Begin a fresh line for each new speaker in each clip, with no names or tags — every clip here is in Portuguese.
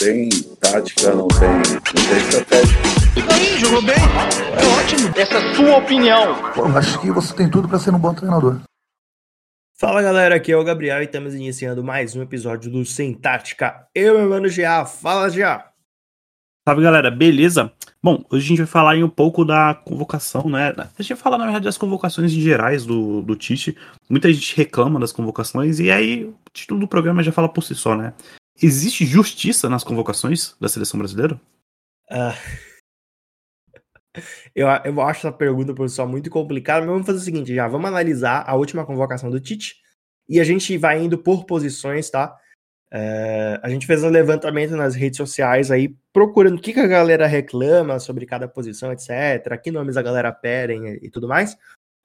tem tática, não tem, não tem estratégia.
E aí, jogou bem? É ótimo. Essa é a sua opinião.
Pô, acho que você tem tudo para ser um bom treinador.
Fala galera, aqui é o Gabriel e estamos iniciando mais um episódio do Sem Tática. Eu, meu mano GA, fala GA.
Salve galera, beleza? Bom, hoje a gente vai falar um pouco da convocação, né? A gente vai falar, na verdade, das convocações gerais do, do Tite. Muita gente reclama das convocações, e aí o título do programa já fala por si só, né? Existe justiça nas convocações da seleção brasileira?
Uh, eu, eu acho essa pergunta, pessoal, muito complicada, mas vamos fazer o seguinte: já vamos analisar a última convocação do Tite e a gente vai indo por posições, tá? Uh, a gente fez um levantamento nas redes sociais aí, procurando o que, que a galera reclama sobre cada posição, etc. Que nomes a galera pedem e tudo mais.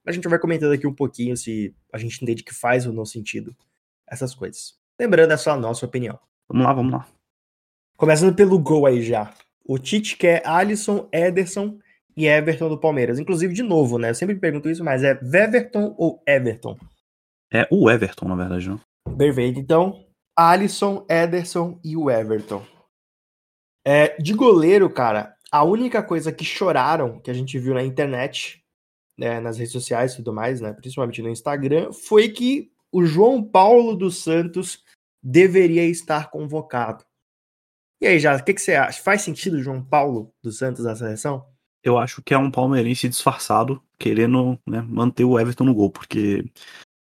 A gente vai comentando aqui um pouquinho se a gente entende que faz ou não sentido essas coisas. Lembrando, é só a nossa opinião.
Vamos lá, vamos lá.
Começando pelo gol aí já. O Tite quer Alisson, Ederson e Everton do Palmeiras. Inclusive, de novo, né? Eu sempre pergunto isso, mas é Weverton ou Everton?
É o Everton, na verdade, não?
Perfeito. Então, Alisson, Ederson e o Everton. É, de goleiro, cara, a única coisa que choraram, que a gente viu na internet, né, nas redes sociais e tudo mais, né, principalmente no Instagram, foi que o João Paulo dos Santos deveria estar convocado. E aí, já, o que, que, você acha? Faz sentido João Paulo dos Santos na seleção?
Eu acho que é um palmeirense disfarçado, querendo né, manter o Everton no gol, porque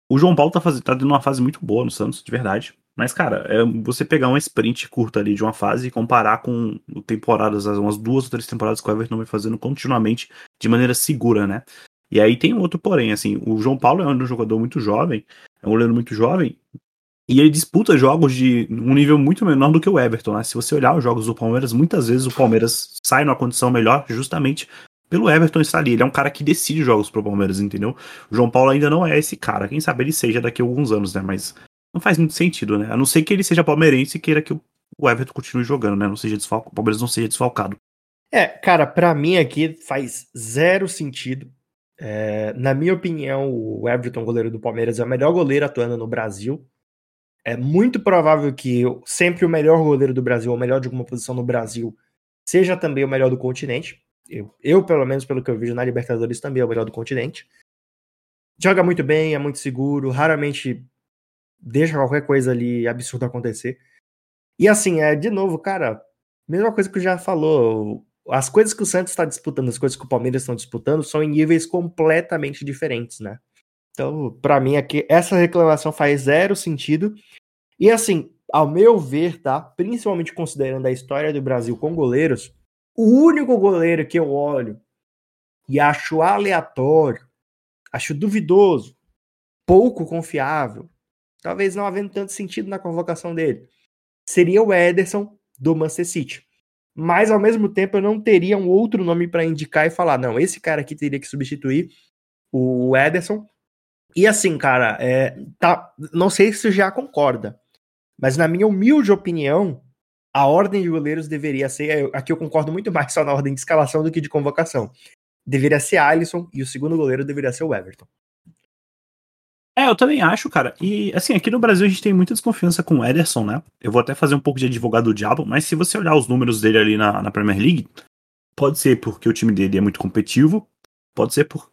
o João Paulo tá, faz... tá uma fase muito boa no Santos, de verdade. Mas, cara, é você pegar uma sprint curta ali de uma fase e comparar com temporadas, umas duas ou três temporadas que o Everton vem fazendo continuamente de maneira segura, né? E aí tem outro porém, assim, o João Paulo é um jogador muito jovem, é um goleiro muito jovem, e ele disputa jogos de um nível muito menor do que o Everton, né? Se você olhar os jogos do Palmeiras, muitas vezes o Palmeiras sai numa condição melhor justamente pelo Everton estar ali. Ele é um cara que decide jogos pro Palmeiras, entendeu? O João Paulo ainda não é esse cara. Quem sabe ele seja daqui a alguns anos, né? Mas não faz muito sentido, né? A não ser que ele seja palmeirense e queira que o Everton continue jogando, né? Não seja desfalcado, o Palmeiras não seja desfalcado.
É, cara, para mim aqui faz zero sentido. É, na minha opinião, o Everton, goleiro do Palmeiras, é o melhor goleiro atuando no Brasil é muito provável que sempre o melhor goleiro do Brasil, ou o melhor de alguma posição no Brasil, seja também o melhor do continente. Eu, eu, pelo menos, pelo que eu vejo na Libertadores, também é o melhor do continente. Joga muito bem, é muito seguro, raramente deixa qualquer coisa ali absurda acontecer. E assim, é de novo, cara, mesma coisa que já falou. As coisas que o Santos está disputando, as coisas que o Palmeiras estão disputando, são em níveis completamente diferentes, né? Então, para mim, aqui, essa reclamação faz zero sentido. E assim, ao meu ver, tá? Principalmente considerando a história do Brasil com goleiros, o único goleiro que eu olho e acho aleatório, acho duvidoso, pouco confiável, talvez não havendo tanto sentido na convocação dele, seria o Ederson do Manchester City. Mas ao mesmo tempo eu não teria um outro nome para indicar e falar, não, esse cara aqui teria que substituir o Ederson e assim, cara, é, tá, não sei se já concorda, mas na minha humilde opinião, a ordem de goleiros deveria ser. Aqui eu concordo muito mais só na ordem de escalação do que de convocação. Deveria ser Alisson e o segundo goleiro deveria ser o Everton.
É, eu também acho, cara. E assim, aqui no Brasil a gente tem muita desconfiança com o Ederson, né? Eu vou até fazer um pouco de advogado do diabo, mas se você olhar os números dele ali na, na Premier League, pode ser porque o time dele é muito competitivo, pode ser por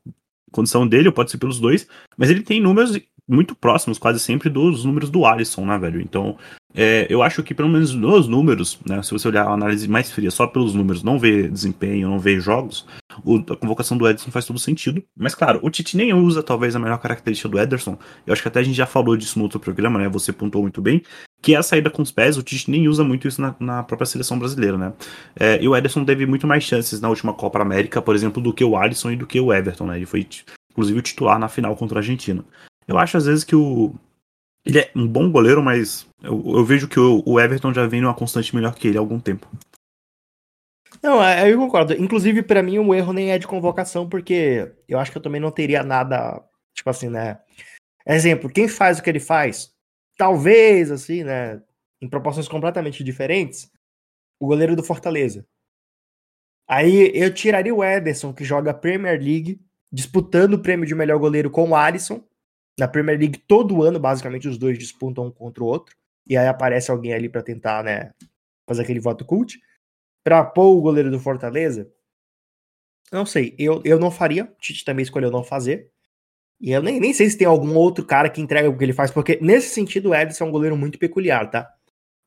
condição dele, ou pode ser pelos dois, mas ele tem números muito próximos, quase sempre, dos números do Alisson, né, velho? Então, é, eu acho que pelo menos nos números, né, se você olhar a análise mais fria só pelos números, não ver desempenho, não ver jogos, o, a convocação do Ederson faz todo sentido. Mas claro, o Tite nem usa talvez a melhor característica do Ederson. Eu acho que até a gente já falou disso no outro programa, né? Você pontuou muito bem, que é a saída com os pés. O Tite nem usa muito isso na, na própria seleção brasileira, né? É, e o Ederson teve muito mais chances na última Copa América, por exemplo, do que o Alisson e do que o Everton, né? Ele foi inclusive o titular na final contra a Argentina. Eu acho às vezes que o. Ele é um bom goleiro, mas eu, eu vejo que o, o, Everton já vem numa constante melhor que ele há algum tempo.
Não, é, eu concordo. Inclusive, para mim, o erro nem é de convocação, porque eu acho que eu também não teria nada. Tipo assim, né? Exemplo, quem faz o que ele faz? Talvez, assim, né? Em proporções completamente diferentes, o goleiro do Fortaleza. Aí eu tiraria o Ederson, que joga Premier League, disputando o prêmio de melhor goleiro com o Alisson. Na Premier League, todo ano, basicamente, os dois disputam um contra o outro. E aí aparece alguém ali para tentar, né, fazer aquele voto cult, pra pôr o goleiro do Fortaleza, não sei, eu, eu não faria, o Tite também escolheu não fazer, e eu nem, nem sei se tem algum outro cara que entrega o que ele faz, porque nesse sentido o Ederson é um goleiro muito peculiar, tá?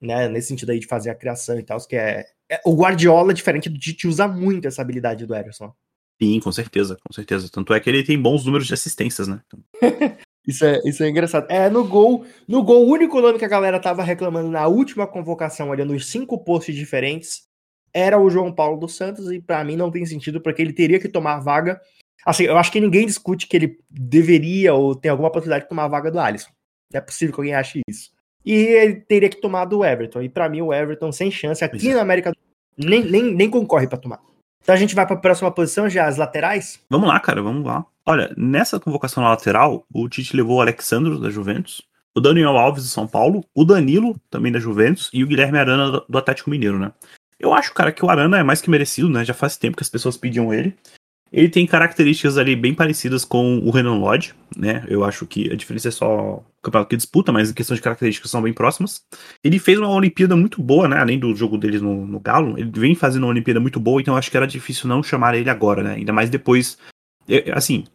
Né? Nesse sentido aí de fazer a criação e tal, que é, é o Guardiola, diferente do Tite, usa muito essa habilidade do Ederson.
Sim, com certeza, com certeza. Tanto é que ele tem bons números de assistências, né?
Isso é, isso é engraçado. É, no gol, no gol, o único nome que a galera tava reclamando na última convocação, olhando os cinco posts diferentes, era o João Paulo dos Santos, e para mim não tem sentido, porque ele teria que tomar vaga. Assim, eu acho que ninguém discute que ele deveria ou tem alguma possibilidade de tomar a vaga do Alisson. Não é possível que alguém ache isso. E ele teria que tomar do Everton. E para mim, o Everton, sem chance, aqui na América do nem, nem, nem concorre para tomar. Então a gente vai para a próxima posição, já as laterais?
Vamos lá, cara, vamos lá. Olha, nessa convocação na lateral, o Tite levou o Alexandro da Juventus, o Daniel Alves do São Paulo, o Danilo também da Juventus e o Guilherme Arana do Atlético Mineiro, né? Eu acho, cara, que o Arana é mais que merecido, né? Já faz tempo que as pessoas pediam ele. Ele tem características ali bem parecidas com o Renan Lodge, né? Eu acho que a diferença é só o campeonato que disputa, mas em questão de características são bem próximas. Ele fez uma Olimpíada muito boa, né? Além do jogo dele no, no Galo, ele vem fazendo uma Olimpíada muito boa, então acho que era difícil não chamar ele agora, né? Ainda mais depois. Assim,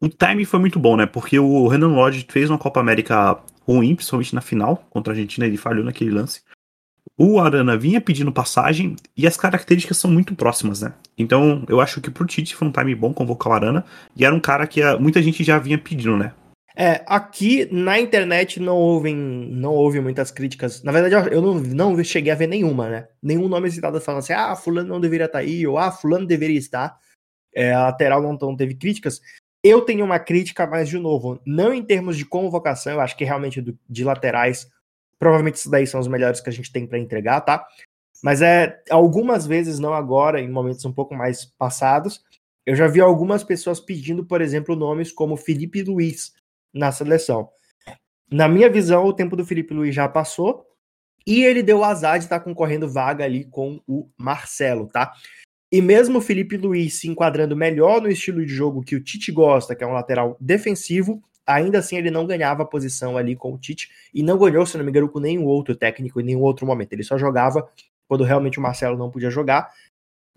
o time foi muito bom, né? Porque o Renan Lodge fez uma Copa América ruim, principalmente na final contra a Argentina, ele falhou naquele lance. O Arana vinha pedindo passagem e as características são muito próximas, né? Então eu acho que pro Tite foi um time bom convocar o Arana e era um cara que muita gente já vinha pedindo, né?
É, aqui na internet não houve, não houve muitas críticas. Na verdade, eu não, não cheguei a ver nenhuma, né? Nenhum nome citado falando assim, ah, fulano não deveria estar aí, ou ah, fulano deveria estar. É, a lateral não, não teve críticas. Eu tenho uma crítica, mas de novo, não em termos de convocação, eu acho que realmente do, de laterais Provavelmente esses daí são os melhores que a gente tem para entregar, tá? Mas é algumas vezes, não agora, em momentos um pouco mais passados, eu já vi algumas pessoas pedindo, por exemplo, nomes como Felipe Luiz na seleção. Na minha visão, o tempo do Felipe Luiz já passou e ele deu azar de estar tá concorrendo vaga ali com o Marcelo, tá? E mesmo o Felipe Luiz se enquadrando melhor no estilo de jogo que o Tite gosta, que é um lateral defensivo, ainda assim ele não ganhava posição ali com o Tite e não ganhou, se não me engano, com nenhum outro técnico em nenhum outro momento. Ele só jogava quando realmente o Marcelo não podia jogar.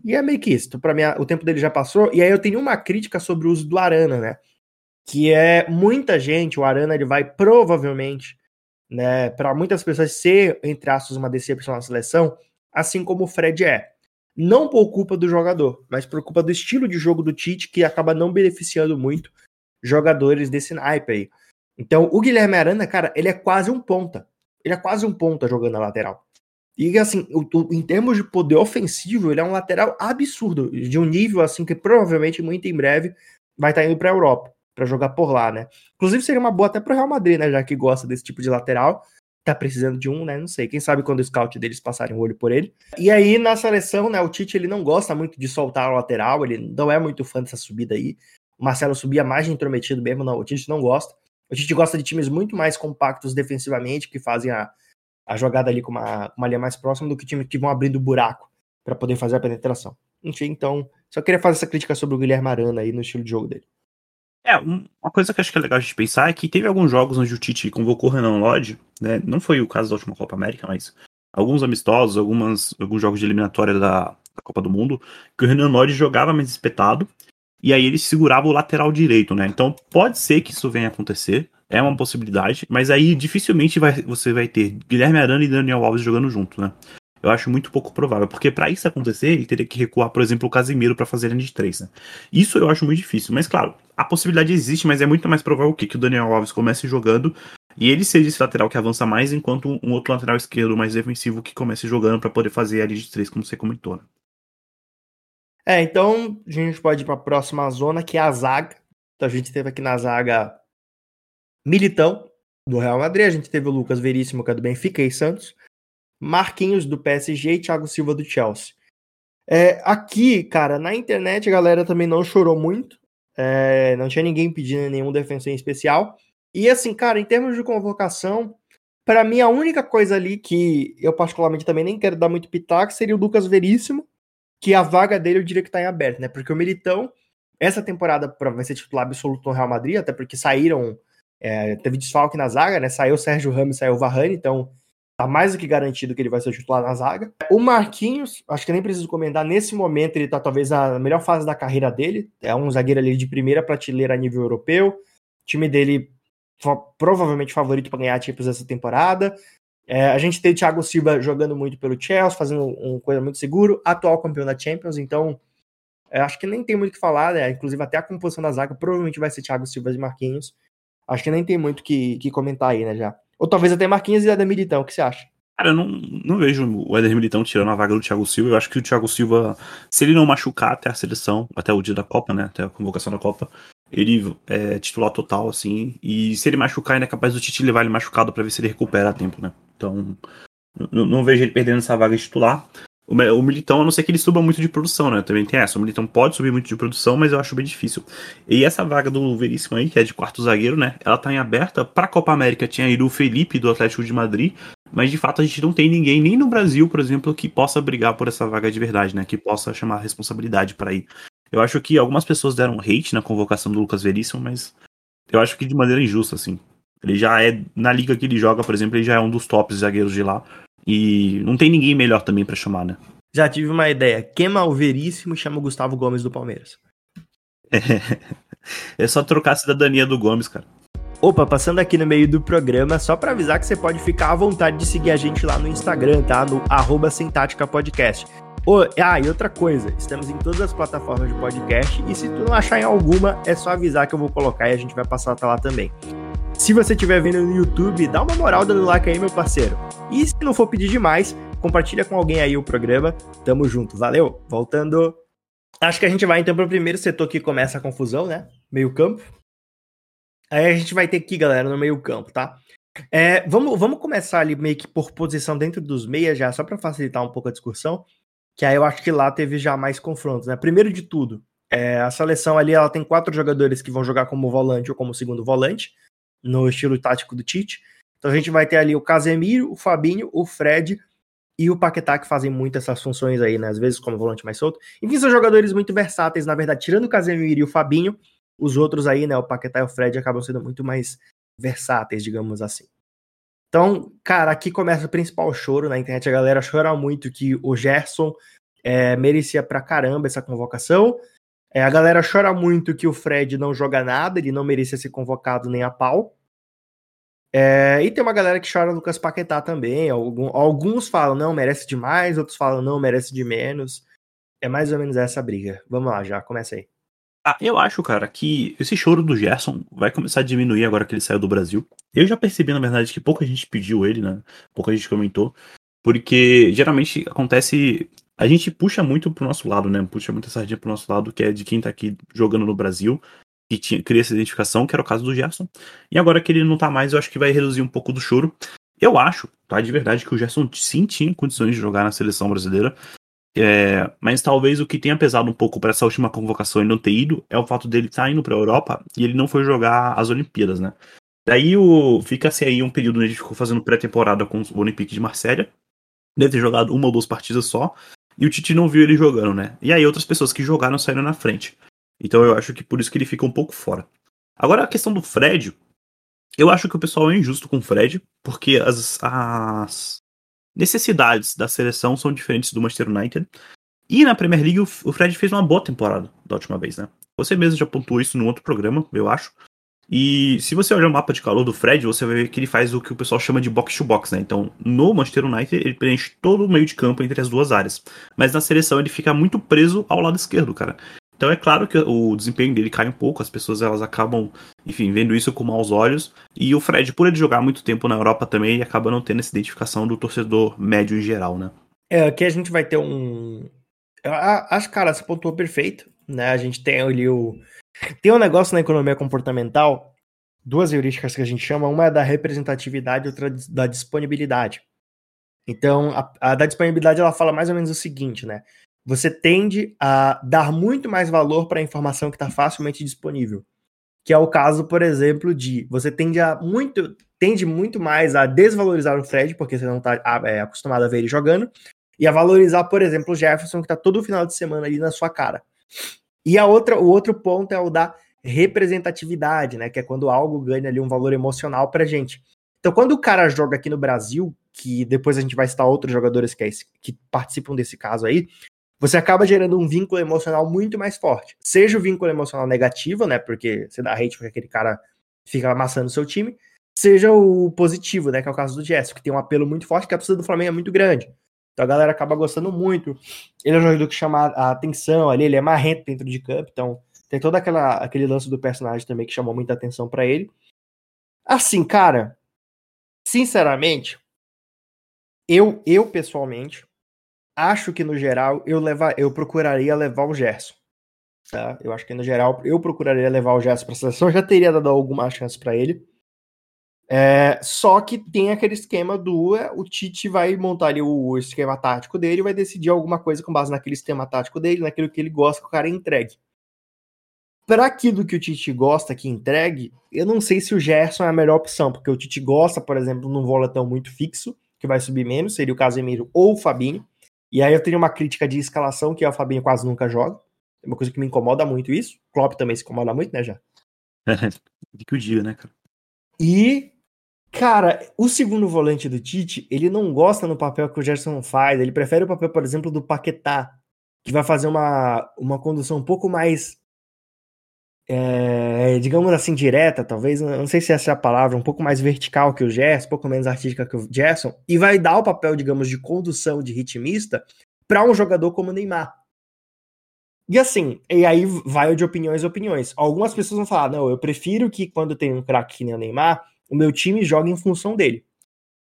E é meio que isso. Então, para mim, o tempo dele já passou. E aí eu tenho uma crítica sobre o uso do Arana, né? Que é muita gente, o Arana ele vai provavelmente, né, para muitas pessoas ser entre aspas uma decepção na seleção, assim como o Fred é. Não por culpa do jogador, mas por culpa do estilo de jogo do Tite que acaba não beneficiando muito jogadores desse naipe aí. Então, o Guilherme Arana, cara, ele é quase um ponta. Ele é quase um ponta jogando na lateral. E assim, o, o, em termos de poder ofensivo, ele é um lateral absurdo, de um nível assim que provavelmente muito em breve vai estar tá indo para a Europa para jogar por lá, né? Inclusive seria uma boa até para o Real Madrid, né, já que gosta desse tipo de lateral. Tá precisando de um, né? Não sei. Quem sabe quando o scout deles passarem o olho por ele. E aí na seleção, né, o Tite ele não gosta muito de soltar o lateral, ele não é muito fã dessa subida aí. Marcelo subia mais de intrometido mesmo, não, o Tite não gosta. O Tite gosta de times muito mais compactos defensivamente, que fazem a, a jogada ali com uma, uma linha mais próxima do que times que vão abrindo buraco para poder fazer a penetração. Enfim, então, só queria fazer essa crítica sobre o Guilherme Arana aí no estilo de jogo dele.
É, uma coisa que acho que é legal a gente pensar é que teve alguns jogos onde o Tite convocou o Renan Lodge, né? Não foi o caso da última Copa América, mas alguns amistosos, algumas, alguns jogos de eliminatória da, da Copa do Mundo, que o Renan Lodge jogava mais espetado e aí ele segurava o lateral direito, né? Então pode ser que isso venha a acontecer, é uma possibilidade, mas aí dificilmente vai, você vai ter Guilherme Arana e Daniel Alves jogando junto, né? Eu acho muito pouco provável, porque para isso acontecer, ele teria que recuar, por exemplo, o Casimiro para fazer a linha de três, né? Isso eu acho muito difícil, mas claro, a possibilidade existe, mas é muito mais provável que, que o Daniel Alves comece jogando e ele seja esse lateral que avança mais, enquanto um outro lateral esquerdo mais defensivo que comece jogando para poder fazer a linha de três, como você comentou. Né?
É, então a gente pode ir para a próxima zona, que é a zaga. Então a gente teve aqui na zaga Militão, do Real Madrid, a gente teve o Lucas Veríssimo, que é do Benfica e Santos, Marquinhos, do PSG e Thiago Silva, do Chelsea. É, aqui, cara, na internet a galera também não chorou muito, é, não tinha ninguém pedindo nenhum defensor em especial. E assim, cara, em termos de convocação, para mim a única coisa ali que eu particularmente também nem quero dar muito pitaco seria o Lucas Veríssimo, que a vaga dele eu diria que está em aberto, né? Porque o Militão, essa temporada vai ser titular absoluto no Real Madrid, até porque saíram, é, teve desfalque na zaga, né? Saiu o Sérgio Ramos, saiu o Varane, então Tá mais do que garantido que ele vai ser titular na zaga. O Marquinhos, acho que nem preciso comentar, nesse momento ele tá talvez na melhor fase da carreira dele. É um zagueiro ali de primeira prateleira a nível europeu. O time dele provavelmente favorito para ganhar Champions essa temporada. É, a gente tem o Thiago Silva jogando muito pelo Chelsea, fazendo uma coisa muito seguro, atual campeão da Champions, então é, acho que nem tem muito o que falar, né? Inclusive até a composição da zaga provavelmente vai ser Thiago Silva e Marquinhos. Acho que nem tem muito que, que comentar aí, né, já. Ou talvez até Marquinhos e Eder Militão, o que você acha?
Cara, eu não, não vejo o Eder Militão tirando a vaga do Thiago Silva. Eu acho que o Thiago Silva, se ele não machucar até a seleção, até o dia da Copa, né? Até a convocação da Copa, ele é titular total, assim. E se ele machucar, ainda é capaz do Tite levar ele machucado para ver se ele recupera a tempo, né? Então, não, não vejo ele perdendo essa vaga de titular. O Militão, a não ser que ele suba muito de produção, né? Também tem essa. O Militão pode subir muito de produção, mas eu acho bem difícil. E essa vaga do Veríssimo aí, que é de quarto zagueiro, né? Ela tá em aberta. Pra Copa América tinha ido o Felipe do Atlético de Madrid, mas de fato a gente não tem ninguém, nem no Brasil, por exemplo, que possa brigar por essa vaga de verdade, né? Que possa chamar a responsabilidade para ir. Eu acho que algumas pessoas deram hate na convocação do Lucas Veríssimo, mas eu acho que de maneira injusta, assim. Ele já é, na liga que ele joga, por exemplo, ele já é um dos tops zagueiros de lá. E não tem ninguém melhor também para chamar, né?
Já tive uma ideia. Queima o Veríssimo e chama o Gustavo Gomes do Palmeiras.
É, é só trocar a cidadania do Gomes, cara.
Opa, passando aqui no meio do programa, só para avisar que você pode ficar à vontade de seguir a gente lá no Instagram, tá? No arroba Podcast. Oh, ah, e outra coisa, estamos em todas as plataformas de podcast e se tu não achar em alguma, é só avisar que eu vou colocar e a gente vai passar até lá também. Se você estiver vendo no YouTube, dá uma moral dando like aí, meu parceiro. E se não for pedir demais, compartilha com alguém aí o programa. Tamo junto, valeu. Voltando. Acho que a gente vai então para o primeiro setor que começa a confusão, né? Meio campo. Aí a gente vai ter aqui, galera, no meio campo, tá? É, vamos, vamos começar ali meio que por posição dentro dos meias já, só para facilitar um pouco a discussão, que aí eu acho que lá teve já mais confrontos, né? Primeiro de tudo, é, a seleção ali ela tem quatro jogadores que vão jogar como volante ou como segundo volante no estilo tático do Tite. Então a gente vai ter ali o Casemiro, o Fabinho, o Fred e o Paquetá que fazem muito essas funções aí, né? Às vezes como volante mais solto. Enfim, são jogadores muito versáteis, na verdade, tirando o Casemiro e o Fabinho, os outros aí, né, o Paquetá e o Fred acabam sendo muito mais versáteis, digamos assim. Então, cara, aqui começa o principal choro na internet. A galera chora muito que o Gerson é, merecia pra caramba essa convocação. É, a galera chora muito que o Fred não joga nada, ele não merecia ser convocado nem a pau. É, e tem uma galera que chora Lucas Paquetá também. Algum, alguns falam, não, merece demais, outros falam, não, merece de menos. É mais ou menos essa briga. Vamos lá, já, começa aí.
Ah, eu acho, cara, que esse choro do Gerson vai começar a diminuir agora que ele saiu do Brasil. Eu já percebi, na verdade, que pouca gente pediu ele, né? Pouca gente comentou. Porque geralmente acontece a gente puxa muito pro nosso lado, né? Puxa muita sardinha pro nosso lado, que é de quem tá aqui jogando no Brasil, que tinha, cria essa identificação, que era o caso do Gerson. E agora que ele não tá mais, eu acho que vai reduzir um pouco do choro. Eu acho, tá? De verdade, que o Gerson sim tinha condições de jogar na seleção brasileira. É, mas talvez o que tenha pesado um pouco para essa última convocação e não ter ido é o fato dele estar tá indo para a Europa e ele não foi jogar as Olimpíadas, né? Daí o fica-se aí um período onde ele ficou fazendo pré-temporada com o Olympique de Marselha. Deve ter jogado uma ou duas partidas só. E o Tite não viu ele jogando, né? E aí outras pessoas que jogaram saíram na frente. Então eu acho que por isso que ele fica um pouco fora. Agora a questão do Fred, eu acho que o pessoal é injusto com o Fred, porque as, as necessidades da seleção são diferentes do Manchester United. E na Premier League o Fred fez uma boa temporada da última vez, né? Você mesmo já pontuou isso num outro programa, eu acho. E se você olhar o mapa de calor do Fred, você vai ver que ele faz o que o pessoal chama de box-to-box, né? Então, no Manchester United, ele preenche todo o meio de campo entre as duas áreas. Mas na seleção, ele fica muito preso ao lado esquerdo, cara. Então é claro que o desempenho dele cai um pouco, as pessoas elas acabam, enfim, vendo isso com maus olhos. E o Fred, por ele jogar muito tempo na Europa também, ele acaba não tendo essa identificação do torcedor médio em geral, né?
É, aqui a gente vai ter um. Acho, cara, você pontuou perfeito, né? A gente tem ali o tem um negócio na economia comportamental, duas heurísticas que a gente chama, uma é da representatividade e outra da disponibilidade. Então, a, a da disponibilidade ela fala mais ou menos o seguinte, né? Você tende a dar muito mais valor para a informação que está facilmente disponível. Que é o caso, por exemplo, de você tende a muito tende muito mais a desvalorizar o Fred, porque você não está é, acostumado a ver ele jogando, e a valorizar, por exemplo, o Jefferson, que está todo final de semana ali na sua cara. E a outra, o outro ponto é o da representatividade, né? Que é quando algo ganha ali um valor emocional pra gente. Então, quando o cara joga aqui no Brasil, que depois a gente vai citar outros jogadores que, é esse, que participam desse caso aí, você acaba gerando um vínculo emocional muito mais forte. Seja o vínculo emocional negativo, né? Porque você dá hate porque aquele cara fica amassando seu time, seja o positivo, né? Que é o caso do Jess, que tem um apelo muito forte, que a torcida do Flamengo é muito grande. Então a galera acaba gostando muito. Ele é um jogador que chama a atenção ali, ele é marrento dentro de campo, então tem todo aquela, aquele lance do personagem também que chamou muita atenção para ele. Assim, cara, sinceramente, eu, eu pessoalmente, acho que no geral eu, levar, eu procuraria levar o Gerson. Tá? Eu acho que no geral eu procuraria levar o Gerson para seleção, já teria dado alguma chance para ele. É, só que tem aquele esquema do é, o Tite vai montar ali o, esquema tático dele, vai decidir alguma coisa com base naquele esquema tático dele, naquilo que ele gosta que o cara entregue. Para aquilo que o Tite gosta que entregue, eu não sei se o Gerson é a melhor opção, porque o Tite gosta, por exemplo, num volatão muito fixo, que vai subir menos, seria o Casemiro ou o Fabinho. E aí eu tenho uma crítica de escalação, que é o Fabinho quase nunca joga. É uma coisa que me incomoda muito isso. O Klopp também se incomoda muito, né, já?
de que o dia, né, cara?
E Cara, o segundo volante do Tite, ele não gosta no papel que o Gerson faz, ele prefere o papel, por exemplo, do Paquetá, que vai fazer uma, uma condução um pouco mais, é, digamos assim, direta, talvez, não sei se essa é a palavra, um pouco mais vertical que o Gerson, um pouco menos artística que o Gerson, e vai dar o papel, digamos, de condução, de ritmista, para um jogador como o Neymar. E assim, e aí vai de opiniões opiniões. Algumas pessoas vão falar, não, eu prefiro que quando tem um craque que nem o Neymar, o meu time joga em função dele.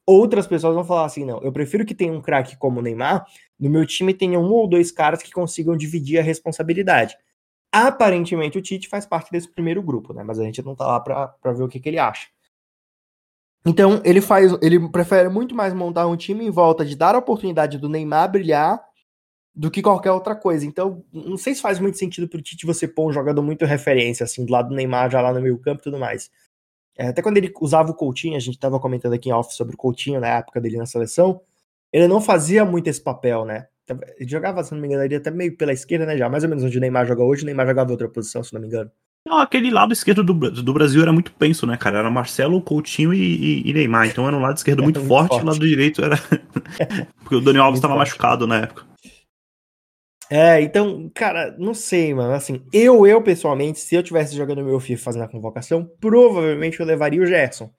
Outras pessoas vão falar assim: não, eu prefiro que tenha um craque como o Neymar, no meu time tenha um ou dois caras que consigam dividir a responsabilidade. Aparentemente o Tite faz parte desse primeiro grupo, né? Mas a gente não tá lá pra ver o que, que ele acha. Então ele faz, ele prefere muito mais montar um time em volta de dar a oportunidade do Neymar brilhar do que qualquer outra coisa. Então, não sei se faz muito sentido pro Tite você pôr um jogador muito referência, assim, do lado do Neymar, já lá no meio campo e tudo mais. É, até quando ele usava o Coutinho, a gente estava comentando aqui em off sobre o Coutinho na época dele na seleção, ele não fazia muito esse papel, né? Ele jogava, se não me engano, ele até meio pela esquerda, né? Já mais ou menos onde o Neymar joga hoje, o Neymar jogava em outra posição, se não me engano.
Não, aquele lado esquerdo do, do Brasil era muito penso, né, cara? Era Marcelo, Coutinho e, e, e Neymar. Então era um lado esquerdo muito, muito forte, forte, o lado direito era. Porque o Daniel Alves estava machucado na época.
É, então, cara, não sei, mano. Assim, eu, eu pessoalmente, se eu tivesse jogando meu FIFA fazendo a convocação, provavelmente eu levaria o Gerson.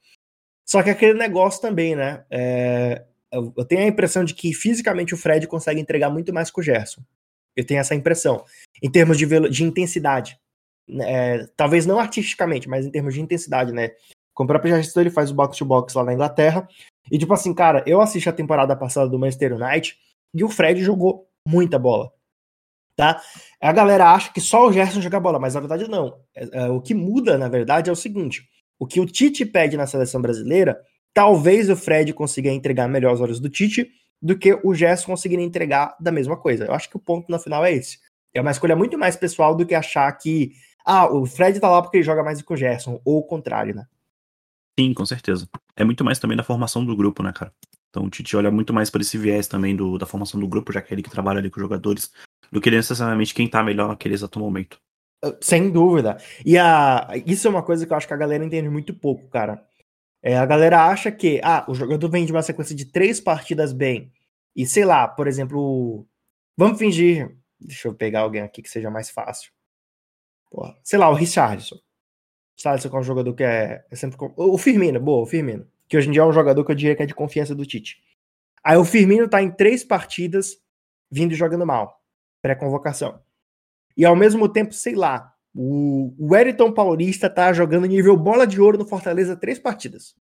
Só que aquele negócio também, né? É, eu tenho a impressão de que fisicamente o Fred consegue entregar muito mais que o Gerson. Eu tenho essa impressão. Em termos de, de intensidade. É, talvez não artisticamente, mas em termos de intensidade, né? Como o próprio gestor, ele faz o box-to-box lá na Inglaterra. E, tipo assim, cara, eu assisti a temporada passada do Manchester United e o Fred jogou muita bola tá? A galera acha que só o Gerson joga bola, mas na verdade não. É, é, o que muda, na verdade, é o seguinte: o que o Tite pede na seleção brasileira, talvez o Fred consiga entregar melhor aos olhos do Tite do que o Gerson conseguiria entregar da mesma coisa. Eu acho que o ponto no final é esse. É uma escolha muito mais pessoal do que achar que ah, o Fred tá lá porque ele joga mais do que o Gerson, ou o contrário, né?
Sim, com certeza. É muito mais também da formação do grupo, né, cara? Então o Tite olha muito mais para esse viés também do, da formação do grupo, já que é ele que trabalha ali com os jogadores, do que necessariamente quem tá melhor naquele exato momento.
Ah, sem dúvida. E a, isso é uma coisa que eu acho que a galera entende muito pouco, cara. É, a galera acha que ah, o jogador vem de uma sequência de três partidas bem. E sei lá, por exemplo, vamos fingir. Deixa eu pegar alguém aqui que seja mais fácil. Porra, sei lá, o Richardson. Richardson é um jogador que é, é sempre. O Firmino, boa, o Firmino. Que hoje em dia é um jogador que eu diria que é de confiança do Tite. Aí o Firmino tá em três partidas vindo jogando mal pré-convocação. E ao mesmo tempo, sei lá, o, Wellington Paulista tá jogando nível bola de ouro no Fortaleza três partidas.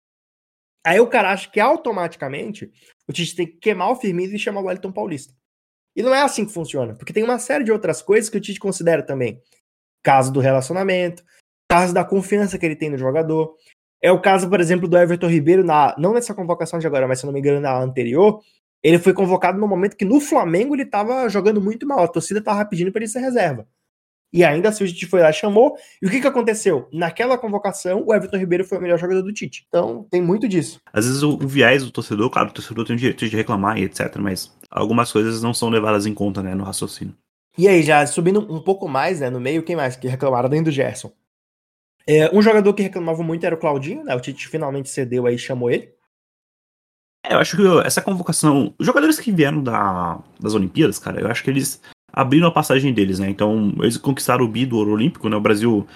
Aí o cara acha que automaticamente o Tite tem que queimar o Firmino e chamar o Wellington Paulista. E não é assim que funciona, porque tem uma série de outras coisas que o Tite considera também. Caso do relacionamento, caso da confiança que ele tem no jogador. É o caso, por exemplo, do Everton Ribeiro, na, não nessa convocação de agora, mas se não me engano, na anterior, ele foi convocado no momento que no Flamengo ele estava jogando muito mal. A torcida estava pedindo para ele ser reserva. E ainda assim o Tite foi lá e chamou. E o que, que aconteceu? Naquela convocação, o Everton Ribeiro foi o melhor jogador do Tite. Então, tem muito disso.
Às vezes o, o viés do torcedor, claro, o torcedor tem o direito de reclamar e etc. Mas algumas coisas não são levadas em conta, né, no raciocínio.
E aí, já subindo um pouco mais, né, no meio, quem mais que reclamaram dentro do Gerson? É, um jogador que reclamava muito era o Claudinho, né? O Tite finalmente cedeu aí, chamou ele.
É, eu acho que essa convocação. Os jogadores que vieram da, das Olimpíadas, cara, eu acho que eles abriram a passagem deles, né? Então, eles conquistaram o bi do Ouro Olímpico, né? O Brasil,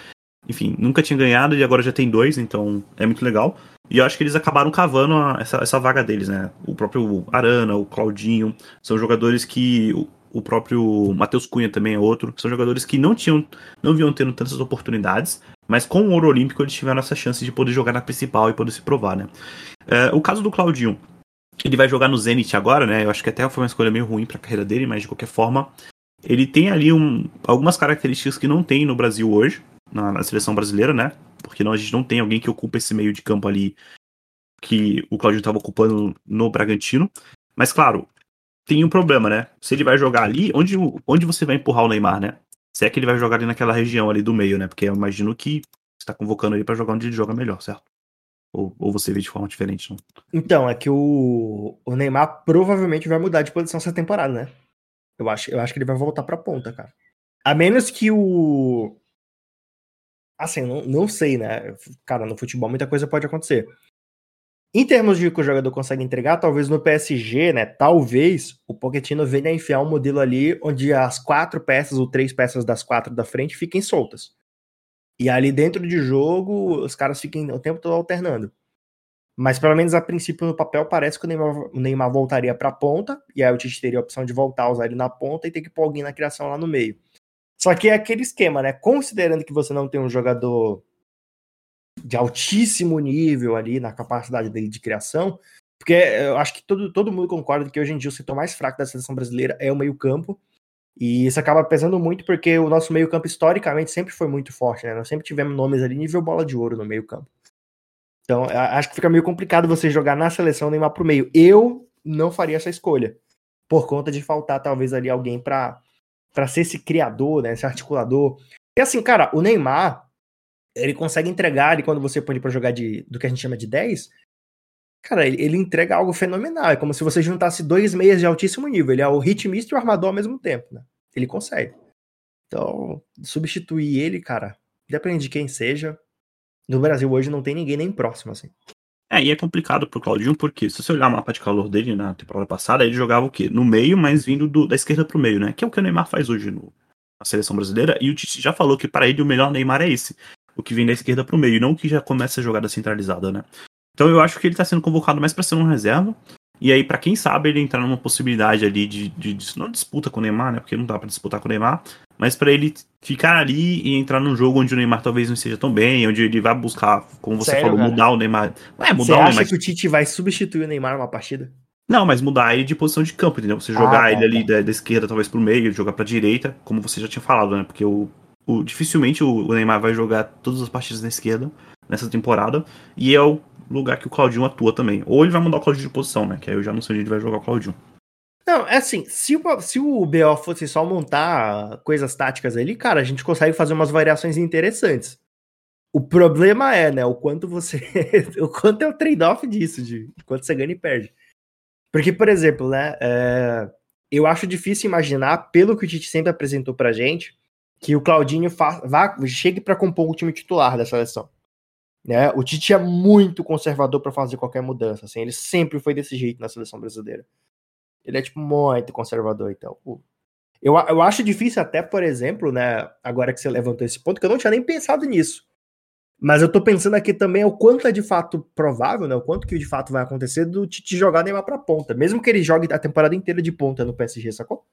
enfim, nunca tinha ganhado e agora já tem dois, então é muito legal. E eu acho que eles acabaram cavando a, essa, essa vaga deles, né? O próprio Arana, o Claudinho, são jogadores que. O, o próprio Matheus Cunha também é outro. São jogadores que não tinham, não vinham tendo tantas oportunidades, mas com o Ouro Olímpico eles tiveram essa chance de poder jogar na principal e poder se provar, né? É, o caso do Claudinho, ele vai jogar no Zenit agora, né? Eu acho que até foi uma escolha meio ruim para a carreira dele, mas de qualquer forma, ele tem ali um, algumas características que não tem no Brasil hoje, na, na, seleção brasileira, né? Porque não, a gente não tem alguém que ocupa esse meio de campo ali que o Claudinho estava ocupando no Bragantino. Mas claro, tem um problema, né? Se ele vai jogar ali, onde, onde você vai empurrar o Neymar, né? Se é que ele vai jogar ali naquela região ali do meio, né? Porque eu imagino que você tá convocando ele para jogar onde ele joga melhor, certo? Ou, ou você vê de forma diferente, não?
Então, é que o, o Neymar provavelmente vai mudar de posição essa temporada, né? Eu acho, eu acho que ele vai voltar pra ponta, cara. A menos que o. Assim, não, não sei, né? Cara, no futebol muita coisa pode acontecer. Em termos de que o jogador consegue entregar, talvez no PSG, né? Talvez o Pochettino venha enfiar um modelo ali onde as quatro peças ou três peças das quatro da frente fiquem soltas. E ali dentro de jogo, os caras fiquem o tempo todo alternando. Mas pelo menos a princípio no papel parece que o Neymar, o Neymar voltaria para a ponta, e aí o Tite teria a opção de voltar a usar ele na ponta e ter que pôr alguém na criação lá no meio. Só que é aquele esquema, né? Considerando que você não tem um jogador de altíssimo nível ali na capacidade dele de criação, porque eu acho que todo, todo mundo concorda que hoje em dia o setor mais fraco da seleção brasileira é o meio-campo, e isso acaba pesando muito porque o nosso meio-campo historicamente sempre foi muito forte, né? Nós sempre tivemos nomes ali nível bola de ouro no meio-campo. Então, acho que fica meio complicado você jogar na seleção Neymar pro meio. Eu não faria essa escolha, por conta de faltar talvez ali alguém para para ser esse criador, né, esse articulador. E assim, cara, o Neymar, ele consegue entregar, e quando você põe pra jogar de, do que a gente chama de 10, cara, ele, ele, entrega algo fenomenal. É como se você juntasse dois meias de altíssimo nível. Ele é o ritmista e o armador ao mesmo tempo, né? Ele consegue. Então, substituir ele, cara, depende de quem seja. No Brasil hoje não tem ninguém nem próximo, assim.
É, e é complicado pro Claudinho, porque se você olhar o mapa de calor dele na temporada passada, ele jogava o quê? No meio, mas vindo do, da esquerda pro meio, né? Que é o que o Neymar faz hoje no, na seleção brasileira. E o Tite já falou que para ele o melhor Neymar é esse. O que vem da esquerda pro meio, não o que já começa a jogada centralizada, né? Então eu acho que ele tá sendo convocado mais para ser um reserva. E aí, para quem sabe, ele entrar numa possibilidade ali de, de, de, não disputa com o Neymar, né? Porque não dá para disputar com o Neymar, mas para ele ficar ali e entrar num jogo onde o Neymar talvez não esteja tão bem, onde ele vai buscar, como você Sério, falou, cara? mudar o Neymar.
É, mudar você o Neymar. Acha que o Tite vai substituir o Neymar numa partida?
Não, mas mudar ele de posição de campo, entendeu? Você jogar ah, ele tá, ali tá. Da, da, esquerda, talvez pro meio, jogar pra direita, como você já tinha falado, né? Porque o, o dificilmente o, o Neymar vai jogar todas as partidas na esquerda nessa temporada, e é o lugar que o Claudinho atua também. Ou ele vai mudar o Claudinho de posição, né? Que aí eu já não sei onde ele vai jogar o Claudinho.
Não, é assim, se o, se o BO fosse só montar coisas táticas ali, cara, a gente consegue fazer umas variações interessantes. O problema é, né, o quanto você. o quanto é o trade-off disso, de quanto você ganha e perde. Porque, por exemplo, né, é, eu acho difícil imaginar, pelo que o Tite sempre apresentou pra gente, que o Claudinho fa vá, chegue para compor o time titular da seleção. Né? O Tite é muito conservador para fazer qualquer mudança. Assim, ele sempre foi desse jeito na seleção brasileira. Ele é tipo muito conservador, então. Eu, eu acho difícil até, por exemplo, né, agora que você levantou esse ponto, que eu não tinha nem pensado nisso. Mas eu tô pensando aqui também o quanto é de fato provável, né? O quanto que de fato vai acontecer do Tite jogar Neymar pra ponta. Mesmo que ele jogue a temporada inteira de ponta no PSG, sacou?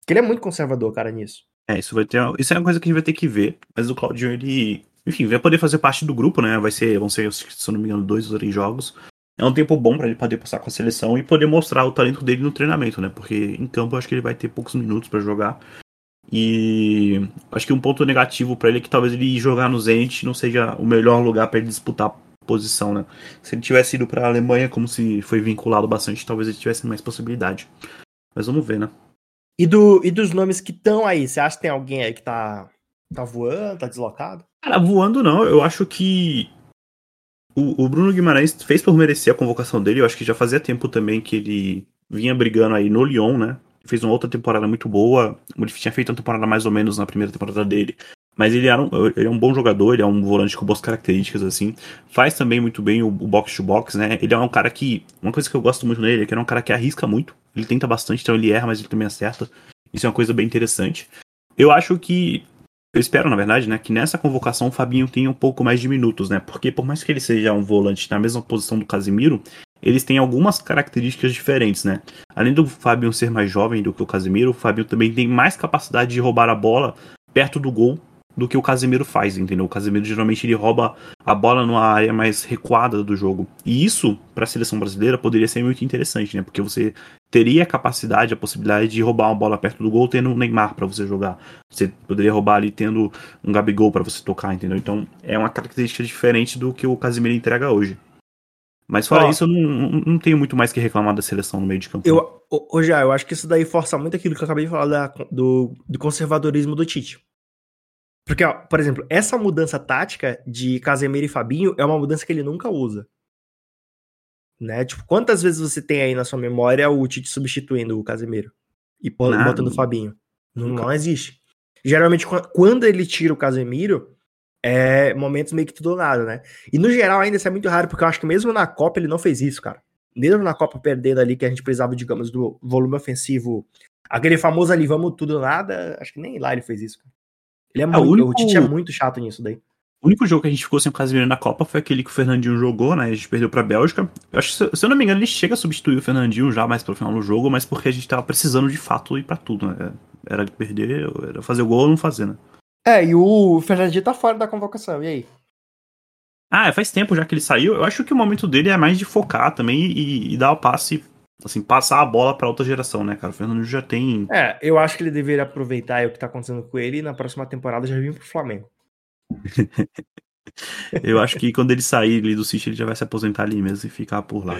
Porque ele é muito conservador, cara, nisso.
É, isso vai ter. Isso é uma coisa que a gente vai ter que ver. Mas o Claudinho, ele. Enfim, vai poder fazer parte do grupo, né? Vai ser, vão ser, se não me engano, dois ou três jogos. É um tempo bom para ele poder passar com a seleção e poder mostrar o talento dele no treinamento, né? Porque em campo eu acho que ele vai ter poucos minutos para jogar. E acho que um ponto negativo para ele é que talvez ele jogar no Zenit não seja o melhor lugar para ele disputar posição, né? Se ele tivesse ido para a Alemanha, como se foi vinculado bastante, talvez ele tivesse mais possibilidade. Mas vamos ver, né?
E, do, e dos nomes que estão aí, você acha que tem alguém aí que tá, tá voando, tá deslocado?
Cara, voando não, eu acho que o, o, Bruno Guimarães fez por merecer a convocação dele, eu acho que já fazia tempo também que ele vinha brigando aí no Lyon, né? Fez uma outra temporada muito boa, ele tinha feito uma temporada mais ou menos na primeira temporada dele, Mas ele, era um, ele é um bom jogador, ele é um volante com boas características, assim. Faz também muito bem o, o box-to-box, né? Ele é um cara que. Uma coisa que eu gosto muito nele é que ele é um cara que arrisca muito. Ele tenta bastante, então ele erra, mas ele também acerta. Isso é uma coisa bem interessante. Eu acho que. Eu espero, na verdade, né, que nessa convocação o Fabinho tenha um pouco mais de minutos, né? Porque por mais que ele seja um volante na mesma posição do Casimiro, eles têm algumas características diferentes, né? Além do Fabinho ser mais jovem do que o Casimiro, o Fabinho também tem mais capacidade de roubar a bola perto do gol do que o Casemiro faz, entendeu? O Casemiro geralmente ele rouba a bola numa área mais recuada do jogo. E isso, para a seleção brasileira, poderia ser muito interessante, né? Porque você teria a capacidade, a possibilidade de roubar uma bola perto do gol tendo um Neymar para você jogar. Você poderia roubar ali tendo um Gabigol para você tocar, entendeu? Então é uma característica diferente do que o Casemiro entrega hoje. Mas fora isso, eu não, não tenho muito mais que reclamar da seleção no meio de campo.
Eu, hoje, eu acho que isso daí força muito aquilo que eu acabei de falar da, do, do conservadorismo do Tite. Porque, ó, por exemplo, essa mudança tática de Casemiro e Fabinho é uma mudança que ele nunca usa. Né? Tipo, quantas vezes você tem aí na sua memória o Tite substituindo o Casemiro e botando o Fabinho? Não, não, existe. Geralmente, quando ele tira o Casemiro, é momentos meio que tudo ou nada, né? E no geral, ainda isso é muito raro, porque eu acho que mesmo na Copa ele não fez isso, cara. Mesmo na Copa perdendo ali, que a gente precisava, digamos, do volume ofensivo, aquele famoso ali, vamos tudo ou nada, acho que nem lá ele fez isso, cara. Ele é, é muito, o, único... o Tite é muito chato nisso daí.
O único jogo que a gente ficou sem o Casemiro na Copa foi aquele que o Fernandinho jogou, né? A gente perdeu pra Bélgica. Eu acho que, se eu não me engano, ele chega a substituir o Fernandinho já mais pro final do jogo, mas porque a gente tava precisando de fato ir pra tudo, né? Era perder, era fazer o gol ou não fazer, né?
É, e o Fernandinho tá fora da convocação, e aí?
Ah, faz tempo já que ele saiu. Eu acho que o momento dele é mais de focar também e, e dar o passe assim, passar a bola para outra geração, né, cara? O Fernando já tem.
É, eu acho que ele deveria aproveitar o que tá acontecendo com ele e na próxima temporada já vir pro Flamengo.
eu acho que quando ele sair ali do City, ele já vai se aposentar ali mesmo e ficar por lá.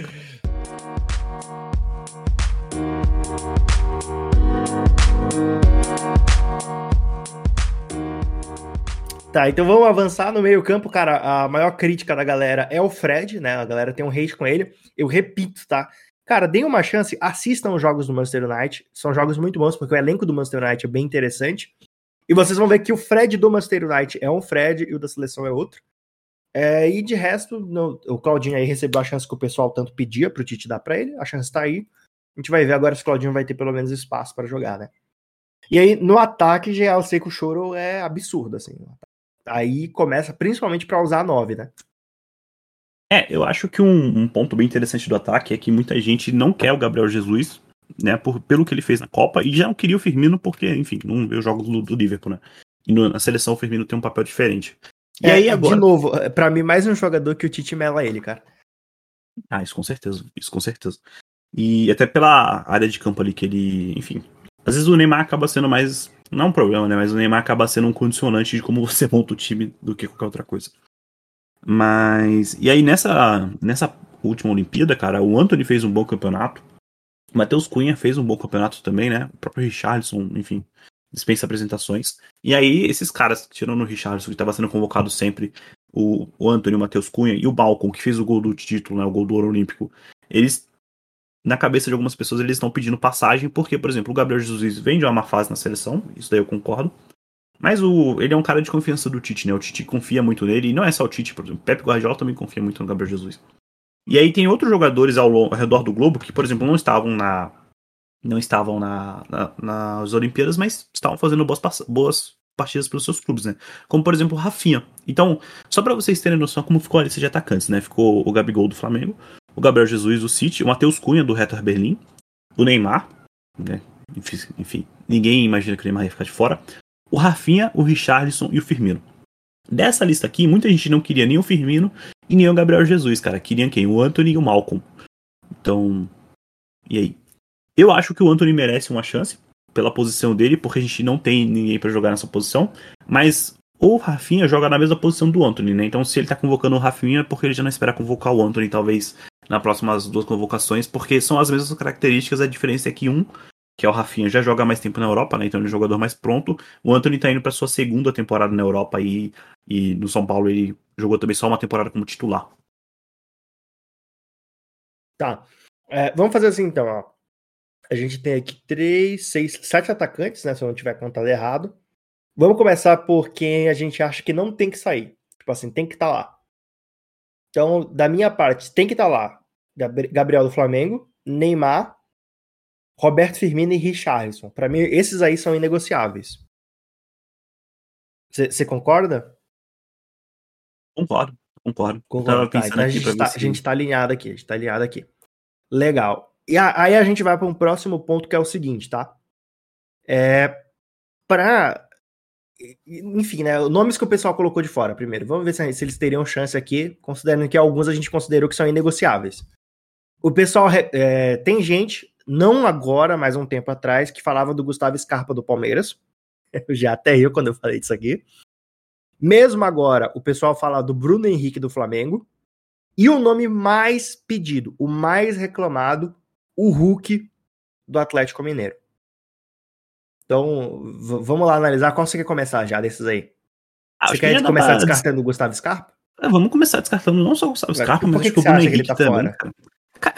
Tá, então vamos avançar no meio-campo, cara. A maior crítica da galera é o Fred, né? A galera tem um hate com ele. Eu repito, tá? Cara, deem uma chance, assistam os jogos do Manchester United. São jogos muito bons, porque o elenco do Manchester United é bem interessante. E vocês vão ver que o Fred do Manchester United é um Fred e o da seleção é outro. É, e de resto, no, o Claudinho aí recebeu a chance que o pessoal tanto pedia pro Tite dar pra ele. A chance tá aí. A gente vai ver agora se o Claudinho vai ter pelo menos espaço para jogar, né? E aí, no ataque, já eu sei que o choro é absurdo, assim. Aí começa, principalmente para usar a 9, né?
É, eu acho que um, um, ponto bem interessante do ataque é que muita gente não quer o Gabriel Jesus, né, por, pelo que ele fez na Copa, e já não queria o Firmino porque, enfim, não vê os jogos do, do Liverpool, né? E no, na seleção o Firmino tem um papel diferente.
E é, aí agora... De novo, para mim, mais um jogador que o Tite mela ele, cara.
Ah, isso com certeza, isso com certeza. E até pela área de campo ali que ele, enfim. Às vezes o Neymar acaba sendo mais. Não é um problema, né? Mas o Neymar acaba sendo um condicionante de como você monta o time do que qualquer outra coisa. Mas. E aí, nessa, nessa última Olimpíada, cara, o Anthony fez um bom campeonato. O Matheus Cunha fez um bom campeonato também, né? O próprio Richardson, enfim, dispensa apresentações. E aí, esses caras, tirando o Richardson, que estava sendo convocado sempre, o, o Anthony, o Matheus Cunha e o Balcon, que fez o gol do título, né? O gol do ouro olímpico. Eles na cabeça de algumas pessoas eles estão pedindo passagem, porque, por exemplo, o Gabriel Jesus vem de uma má fase na seleção, isso daí eu concordo. Mas o, ele é um cara de confiança do Tite, né? O Tite confia muito nele, e não é só o Tite, por exemplo. O Pepe Guardiola também confia muito no Gabriel Jesus. E aí tem outros jogadores ao, ao redor do globo que, por exemplo, não estavam na não estavam na, na, nas Olimpíadas, mas estavam fazendo boas, boas partidas pelos seus clubes, né? Como, por exemplo, o Rafinha. Então, só para vocês terem noção como ficou a lista de atacantes, né? Ficou o Gabigol do Flamengo, o Gabriel Jesus do City, o Matheus Cunha do Hertha Berlim, o Neymar, né? Enfim, enfim, ninguém imagina que o Neymar ia ficar de fora o Rafinha, o Richarlison e o Firmino. Dessa lista aqui, muita gente não queria nem o Firmino e nem o Gabriel Jesus, cara. Queriam quem? O Anthony e o Malcolm. Então, e aí? Eu acho que o Anthony merece uma chance pela posição dele, porque a gente não tem ninguém para jogar nessa posição. Mas o Rafinha joga na mesma posição do Anthony, né? Então, se ele tá convocando o Rafinha, é porque ele já não espera convocar o Anthony, talvez, nas próximas duas convocações, porque são as mesmas características, a diferença é que um que é o Rafinha, já joga mais tempo na Europa, né? Então ele é um jogador mais pronto. O Anthony tá indo para sua segunda temporada na Europa e, e no São Paulo ele jogou também só uma temporada como titular.
Tá. É, vamos fazer assim então, ó. A gente tem aqui três, seis, sete atacantes, né? Se eu não tiver contado errado. Vamos começar por quem a gente acha que não tem que sair. Tipo assim, tem que estar tá lá. Então, da minha parte, tem que estar tá lá. Gabriel do Flamengo, Neymar, Roberto Firmino e Richarlison. Para mim, esses aí são inegociáveis. Você concorda?
Concordo, concordo.
concordo tá, então a, gente tá, a gente tá alinhado aqui, a gente tá alinhado aqui. Legal. E a, aí a gente vai para um próximo ponto que é o seguinte, tá? É para enfim, né? Nomes que o pessoal colocou de fora primeiro. Vamos ver se, se, eles teriam chance aqui, considerando que alguns a gente considerou que são inegociáveis. O pessoal é, tem gente, não agora, mas um tempo atrás, que falava do Gustavo Scarpa do Palmeiras. Eu já até eu quando eu falei disso aqui. Mesmo agora, o pessoal fala do Bruno Henrique do Flamengo. E o nome mais pedido, o mais reclamado, o Hulk do Atlético Mineiro. Então, vamos lá analisar. Qual você quer começar já desses aí? Ah, você quer começar pra... descartando o Gustavo Scarpa?
É, vamos começar descartando não só o Gustavo Scarpa, mas acho que o Bruno Henrique tá também.
Fora?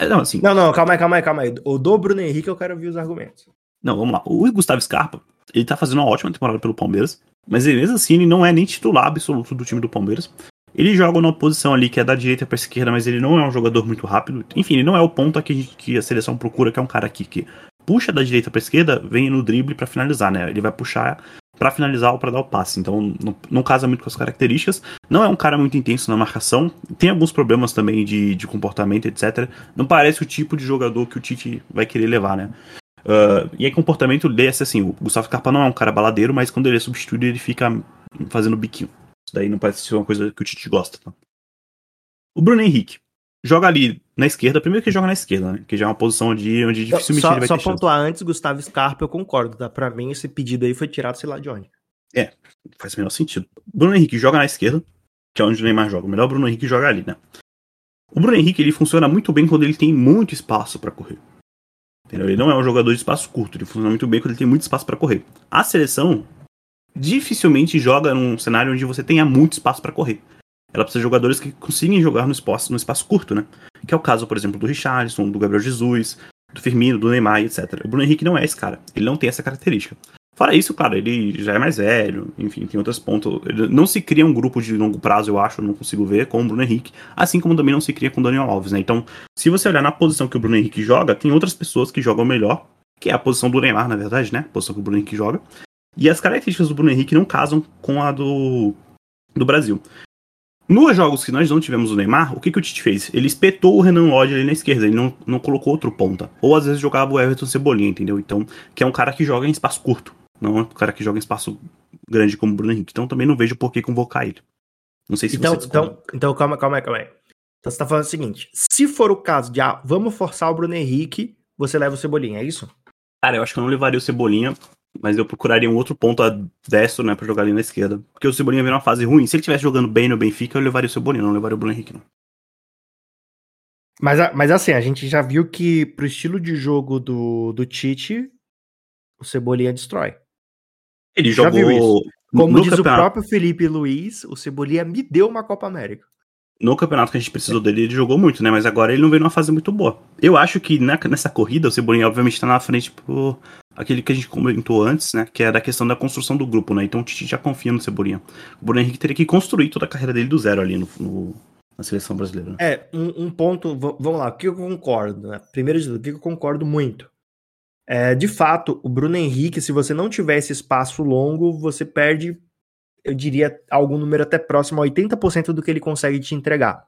Não, assim... não, não, calma aí, calma aí, calma aí. O do Bruno Henrique eu quero ouvir os argumentos.
Não, vamos lá. O Gustavo Scarpa, ele tá fazendo uma ótima temporada pelo Palmeiras, mas ele, mesmo assim ele não é nem titular absoluto do time do Palmeiras. Ele joga numa posição ali que é da direita para esquerda, mas ele não é um jogador muito rápido. Enfim, ele não é o ponto que, que a seleção procura, que é um cara aqui que puxa da direita para esquerda, vem no drible para finalizar, né? Ele vai puxar para finalizar ou para dar o passe. Então não, não, casa muito com as características. Não é um cara muito intenso na marcação. Tem alguns problemas também de, de comportamento, etc. Não parece o tipo de jogador que o Tite vai querer levar, né? Uh, e aí, comportamento desse, assim, o Gustavo Carpa não é um cara baladeiro, mas quando ele é substituído, ele fica fazendo biquinho. Isso daí não parece ser uma coisa que o Tite gosta. Tá? O Bruno Henrique joga ali na esquerda, primeiro que joga na esquerda, né? Que já é uma posição onde, onde dificilmente
só,
ele vai
Só pontuar antes, Gustavo Scarpa, eu concordo, tá? Pra mim, esse pedido aí foi tirado, sei lá de onde.
É, faz o menor sentido. Bruno Henrique joga na esquerda, que é onde o Neymar joga. O melhor Bruno Henrique joga ali, né? O Bruno Henrique, ele funciona muito bem quando ele tem muito espaço para correr. Entendeu? Ele não é um jogador de espaço curto, ele funciona muito bem quando ele tem muito espaço para correr. A seleção dificilmente joga num cenário onde você tenha muito espaço para correr. Ela precisa de jogadores que consigam jogar no espaço, no espaço curto, né? Que é o caso, por exemplo, do Richardson, do Gabriel Jesus, do Firmino, do Neymar, etc. O Bruno Henrique não é esse cara. Ele não tem essa característica. Fora isso, claro, ele já é mais velho, enfim, tem outros pontos. Não se cria um grupo de longo prazo, eu acho, não consigo ver, com o Bruno Henrique, assim como também não se cria com o Daniel Alves, né? Então, se você olhar na posição que o Bruno Henrique joga, tem outras pessoas que jogam melhor, que é a posição do Neymar, na verdade, né? A posição que o Bruno Henrique joga. E as características do Bruno Henrique não casam com a do, do Brasil. Nos jogos que nós não tivemos o Neymar, o que, que o Tite fez? Ele espetou o Renan Lodge ali na esquerda, ele não, não colocou outro ponta. Ou às vezes jogava o Everton Cebolinha, entendeu? Então, que é um cara que joga em espaço curto, não é um cara que joga em espaço grande como o Bruno Henrique. Então também não vejo por que convocar ele. Não sei se
então,
você
então, então, calma, calma aí, calma aí. Então você tá falando o seguinte: se for o caso de ah, vamos forçar o Bruno Henrique, você leva o Cebolinha, é isso?
Cara, eu acho que eu não levaria o Cebolinha mas eu procuraria um outro ponto a destro, né, pra jogar ali na esquerda. Porque o Cebolinha vem numa fase ruim. Se ele estivesse jogando bem no Benfica, eu levaria o Cebolinha, não levaria o Bruno Henrique, não.
Mas, mas assim, a gente já viu que pro estilo de jogo do, do Tite, o Cebolinha destrói.
Ele já jogou.
Como diz campeonato. o próprio Felipe Luiz, o Cebolinha me deu uma Copa América.
No campeonato que a gente precisou dele, ele jogou muito, né? Mas agora ele não veio numa fase muito boa. Eu acho que na, nessa corrida, o Cebolinha obviamente tá na frente por aquele que a gente comentou antes, né? Que é da questão da construção do grupo, né? Então o Tite já confia no Cebolinha. O Bruno Henrique teria que construir toda a carreira dele do zero ali no, no na seleção brasileira. Né?
É, um, um, ponto, vamos lá, o que eu concordo, né? Primeiro de tudo, o que eu concordo muito. É, de fato, o Bruno Henrique, se você não tiver esse espaço longo, você perde, eu diria, algum número até próximo a 80% do que ele consegue te entregar.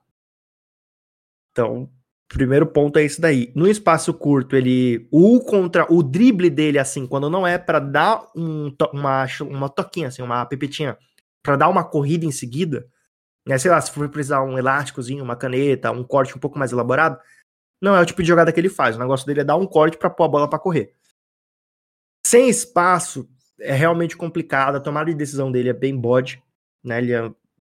Então, primeiro ponto é isso daí. No espaço curto, ele. O contra. O drible dele, assim, quando não é para dar um, uma, uma toquinha, assim, uma pepetinha, para dar uma corrida em seguida, né? Sei lá, se for precisar um elásticozinho, uma caneta, um corte um pouco mais elaborado, não é o tipo de jogada que ele faz. O negócio dele é dar um corte para pôr a bola para correr. Sem espaço, é realmente complicado. A tomada de decisão dele é bem bode, né? Ele é,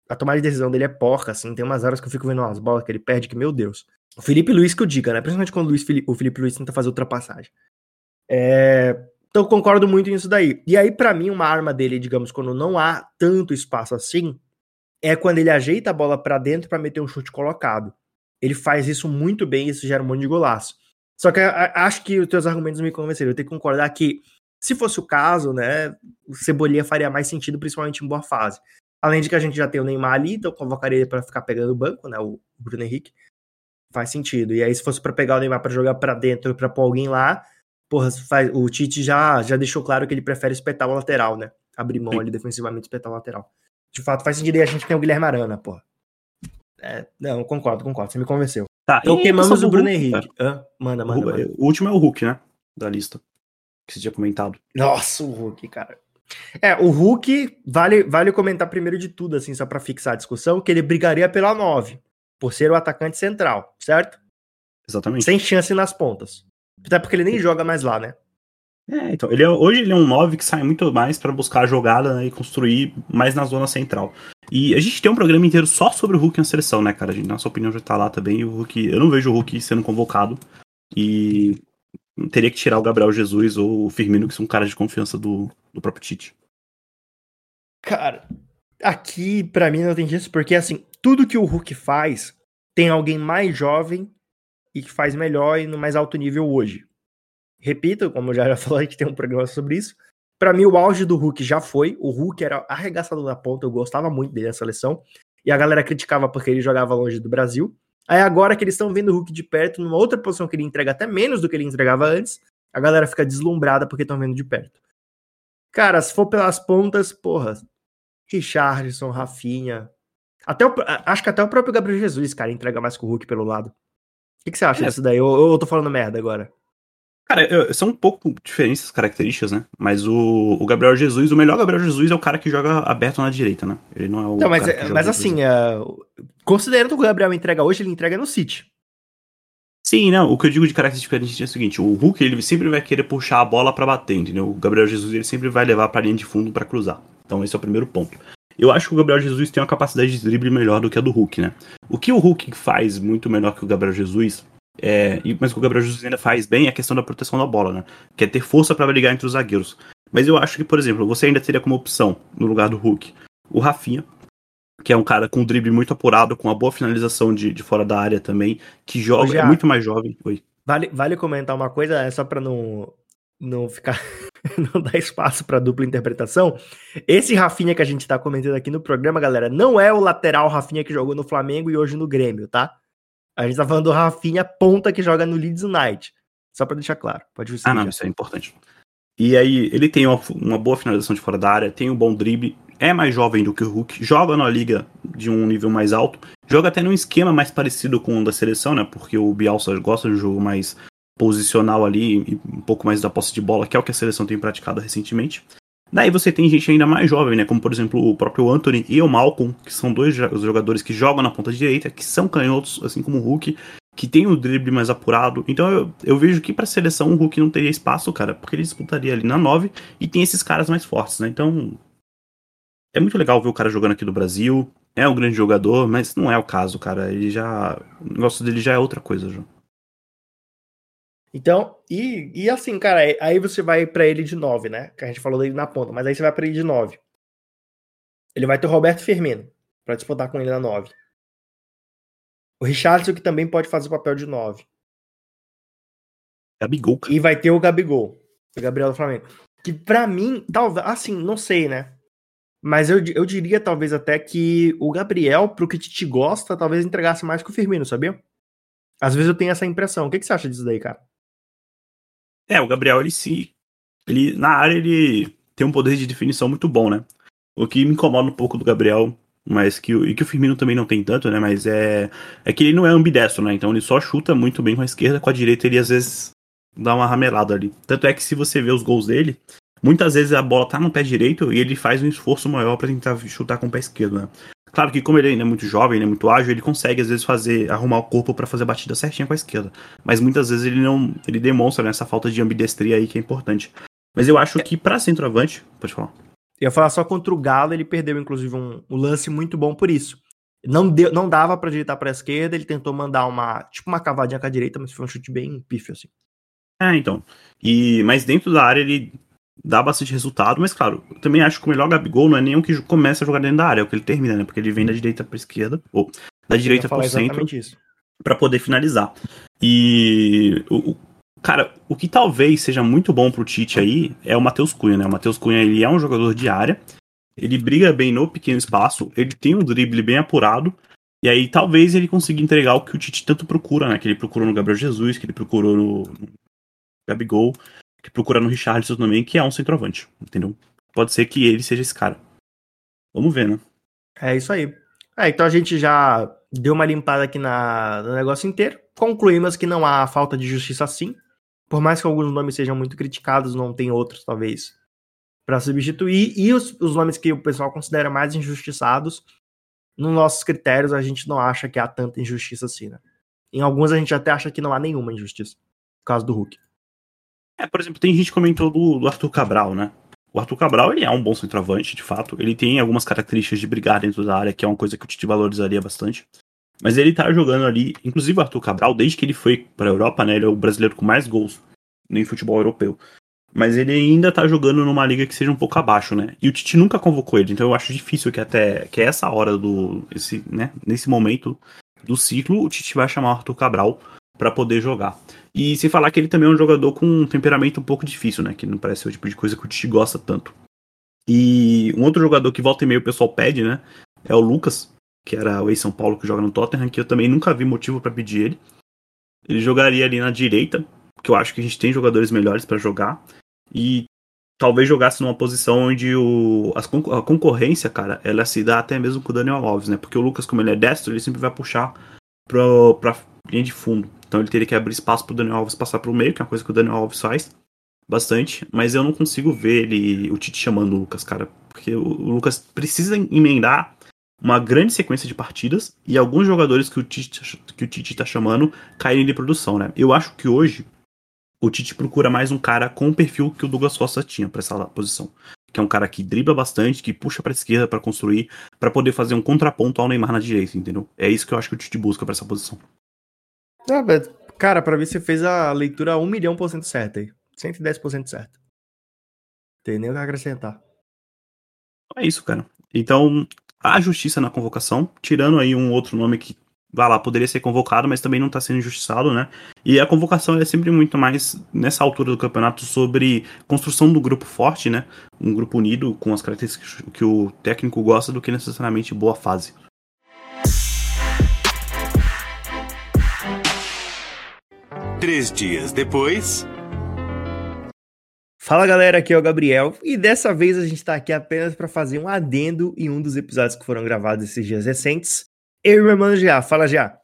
a tomada de decisão dele é porca, assim. Tem umas horas que eu fico vendo umas bolas que ele perde que, meu Deus. O Felipe Luiz que eu diga, né? Principalmente quando o, Luiz, o Felipe Luiz tenta fazer ultrapassagem. É, então concordo muito nisso daí. E aí, para mim, uma arma dele, digamos, quando não há tanto espaço assim, é quando ele ajeita a bola para dentro para meter um chute colocado. Ele faz isso muito bem, isso gera um monte de golaço. Só que acho que os teus argumentos me convenceram. Eu tenho que concordar que Se fosse o caso, né, o Cebolinha faria mais sentido, principalmente em boa fase. Além de que a gente já tem o Neymar ali, então convocaria ele para ficar pegando o banco, né, o Bruno Henrique. Faz sentido. E aí, se fosse para pegar o Neymar para jogar para dentro, para pôr alguém lá, porra, faz, o Tite já, já deixou claro que ele prefere espetar o lateral, né? Abrir mão
Sim.
ali defensivamente, espetar o lateral. De fato, faz sentido. E a gente tem o Guilherme Arana, porra. É, não, concordo, concordo. Você me convenceu.
Tá,
Então queimamos o Bruno
Hulk,
Henrique.
cara?
Hã? Manda, manda,
Ru-
manda.
o último é o Hulk, né? Da lista. Que você tinha comentado.
Nossa, o Hulk, cara. É, o Hulk, vale, vale comentar primeiro de tudo, assim, só pra fixar a discussão, que ele brigaria pela 9, por ser o atacante central, certo?
Exatamente.
Sem chance nas pontas. Até porque ele nem joga mais lá, né?
É, então, ele é- hoje ele é um 9 que sai muito mais pra buscar a jogada né, e construir mais na zona central. E a gente tem um programa inteiro só sobre o Hulk na seleção, né, cara? A gente, nossa opinião já tá lá também. E o Hulk, eu não vejo o Hulk sendo convocado. E teria que tirar o Gabriel Jesus ou o Firmino, que são caras de confiança do, do próprio Tite.
Cara, aqui pra mim não tem jeito, porque assim, tudo que o Hulk faz tem alguém mais jovem e que faz melhor e no mais alto nível hoje. Repito, como eu já falei, gente tem um programa sobre isso. Pra mim, o auge do Hulk já foi. O Hulk era arregaçador da ponta, eu gostava muito dele na seleção. E a galera criticava porque ele jogava longe do Brasil. Aí agora que eles estão vendo o Hulk de perto, numa outra posição que ele entrega até menos do que ele entregava antes, a galera fica deslumbrada porque estão vendo de perto. Cara, se for pelas pontas, porra, Richardson, Rafinha. Até o, acho que até o próprio Gabriel Jesus, cara, entrega mais que o Hulk pelo lado. O que, que você acha
É.
disso daí? Ou eu tô falando merda agora?
Cara, eu- são um pouco diferentes as características, né? Mas o, o Gabriel Jesus, o melhor Gabriel Jesus é o cara que joga aberto na direita, né? Ele não é o.
Não, mas, é- mas assim, é, considerando que o Gabriel entrega hoje, ele entrega no City.
Sim, não, o que eu digo de característica diferente é o seguinte, o Hulk ele sempre vai querer puxar a bola pra bater, entendeu? O Gabriel Jesus ele sempre vai levar pra linha de fundo pra cruzar. Então esse é o primeiro ponto. Eu acho que o Gabriel Jesus tem uma capacidade de drible melhor do que a do Hulk, né? O que o Hulk faz muito melhor que o Gabriel Jesus, é, mas o que o Gabriel Jesus ainda faz bem é a questão da proteção da bola, né? Que é ter força pra brigar entre os zagueiros. Mas eu acho que, por exemplo, você ainda teria como opção, no lugar do Hulk, o Rafinha, que é um cara com drible muito apurado, com uma boa finalização de, de fora da área também, que joga,
já-
é muito mais jovem. Oi.
Vale, vale comentar uma coisa, é só pra não, não ficar. não dar espaço pra dupla interpretação. Esse Rafinha que a gente tá comentando aqui no programa, galera, não é o lateral Rafinha que jogou no Flamengo e hoje no Grêmio, tá? A gente tá falando do Rafinha ponta que joga no Leeds United. Só pra deixar claro. Pode.
Ah, não, isso é importante. E aí, ele tem uma, uma boa finalização de fora da área, tem um bom drible, é mais jovem do que o Hulk, joga na liga de um nível mais alto, joga até num esquema mais parecido com o da seleção, né? Porque o Bielsa gosta de um jogo mais posicional ali, e um pouco mais da posse de bola, que é o que a seleção tem praticado recentemente. Daí você tem gente ainda mais jovem, né? Como por exemplo o próprio Anthony e o Malcolm, que são dois jogadores que jogam na ponta direita, que são canhotos, assim como o Hulk, que tem o drible mais apurado. Então eu, eu vejo que pra seleção o Hulk não teria espaço, cara, porque ele disputaria ali na 9 e tem esses caras mais fortes, né? Então é muito legal ver o cara jogando aqui no Brasil. É um grande jogador, mas não é o caso, cara. Ele já. O negócio dele já é outra coisa, já.
Então, e, e assim, cara, aí- aí você vai pra ele de 9, né? Que a gente falou dele na ponta, mas aí você vai pra ele de 9. Ele vai ter o Roberto Firmino pra disputar com ele na 9. O Richardson, que também pode fazer o papel de 9.
Gabigol, cara.
E vai ter o Gabigol, o Gabriel do Flamengo. Que pra mim, talvez, assim, não sei, né? Mas eu, eu diria talvez até que o Gabriel, pro que Tite gosta, talvez entregasse mais que o Firmino, sabia? Às vezes eu tenho essa impressão. O que, que você acha disso daí, cara?
É, o Gabriel, ele se. Ele, na área, ele tem um poder de definição muito bom, né? O que me incomoda um pouco do Gabriel, mas que, e que o Firmino também não tem tanto, né? Mas é. É que ele não é ambidestro, né? Então ele só chuta muito bem com a esquerda, com a direita ele às vezes dá uma ramelada ali. Tanto é que se você vê os gols dele, muitas vezes a bola tá no pé direito e ele faz um esforço maior pra tentar chutar com o pé esquerdo, né? Claro que como ele ainda é muito jovem, ele é muito ágil, ele consegue às vezes fazer arrumar o corpo pra fazer a batida certinha com a esquerda. Mas muitas vezes ele não, ele demonstra né, essa falta de ambidestria aí que é importante. Mas eu acho que pra centroavante, pode falar.
Eu ia falar só contra o Galo, ele perdeu, inclusive, um, um lance muito bom por isso. Não, deu, não dava pra direitar pra esquerda, ele tentou mandar uma, tipo uma cavadinha com a direita, mas foi um chute bem pífio, assim.
É, então. E mas dentro da área ele dá bastante resultado, mas claro, eu também acho que o melhor Gabigol não é nenhum que começa a jogar dentro da área, é o que ele termina, né? Porque ele vem da direita pra esquerda, ou da
Eu
direita
falar
pro centro. Pra poder finalizar. E o, o- Cara, o que talvez seja muito bom pro Tite aí é o Matheus Cunha, né? O Matheus Cunha ele é um jogador de área, ele briga bem no pequeno espaço, ele tem um drible bem apurado, e aí talvez ele consiga entregar o que o Tite tanto procura, né? Que ele procurou no Gabriel Jesus, que ele procurou no Gabigol, que procura no Richardson também, que é um centroavante, entendeu? Pode ser que ele seja esse cara. Vamos ver, né?
É isso aí. É, então a gente já deu uma limpada aqui na, no negócio inteiro. Concluímos que não há falta de justiça assim. Por mais que alguns nomes sejam muito criticados, não tem outros, talvez, para substituir. E os, os nomes que o pessoal considera mais injustiçados, nos nossos critérios, a gente não acha que há tanta injustiça assim, né? Em alguns a gente até acha que não há nenhuma injustiça. No caso do Hulk.
É, por exemplo, tem gente que comentou do, do Arthur Cabral, né? O Arthur Cabral, ele é um bom centroavante, de fato. Ele tem algumas características de brigar dentro da área, que é uma coisa que o Tite valorizaria bastante. Mas ele tá jogando ali, inclusive o Arthur Cabral, desde que ele foi pra Europa, né? Ele é o brasileiro com mais gols no futebol europeu. Mas ele ainda tá jogando numa liga que seja um pouco abaixo, né? E o Tite nunca convocou ele, então eu acho difícil que até que essa hora do esse, né, nesse momento do ciclo, o Tite vai chamar o Arthur Cabral para poder jogar. E se falar que ele também é um jogador com um temperamento um pouco difícil, né? Que não parece ser o tipo de coisa que o Tite gosta tanto. E um outro jogador que volta e meio o pessoal pede, né? É o Lucas, que era o ex-São Paulo que joga no Tottenham, que eu também nunca vi motivo para pedir ele. Ele jogaria ali na direita, que eu acho que a gente tem jogadores melhores para jogar. E talvez jogasse numa posição onde o, as, a concorrência, cara, ela se dá até mesmo com o Daniel Alves, né? Porque o Lucas, como ele é destro, ele sempre vai puxar pro, pra linha de fundo. Então ele teria que abrir espaço pro Daniel Alves passar pro meio, que é uma coisa que o Daniel Alves faz bastante, mas eu não consigo ver ele, o Tite chamando o Lucas, cara, porque o, o Lucas precisa emendar uma grande sequência de partidas e alguns jogadores que o Tite, que o Tite tá chamando caírem de produção, né? Eu acho que hoje o Tite procura mais um cara com o perfil que o Douglas Costa tinha para essa posição. Que é um cara que dribla bastante, que puxa para esquerda para construir, para poder fazer um contraponto ao Neymar na direita, entendeu? É isso que eu acho que o Tite busca para essa posição.
Ah, cara, para mim você fez a leitura 1 milhão por cento certa aí. 110% certo. Tem nem o que acrescentar.
É isso, cara. Então, há justiça na convocação, tirando aí um outro nome que, vai lá, poderia ser convocado, mas também não está sendo injustiçado, né? E a convocação é sempre muito mais, nessa altura do campeonato, sobre construção do grupo forte, né? Um grupo unido, com as características que o técnico gosta, do que necessariamente boa fase.
Três dias depois.
Fala galera, aqui é o Gabriel e dessa vez a gente está aqui apenas para fazer um adendo em um dos episódios que foram gravados esses dias recentes. Eu e meu irmão Já, fala já.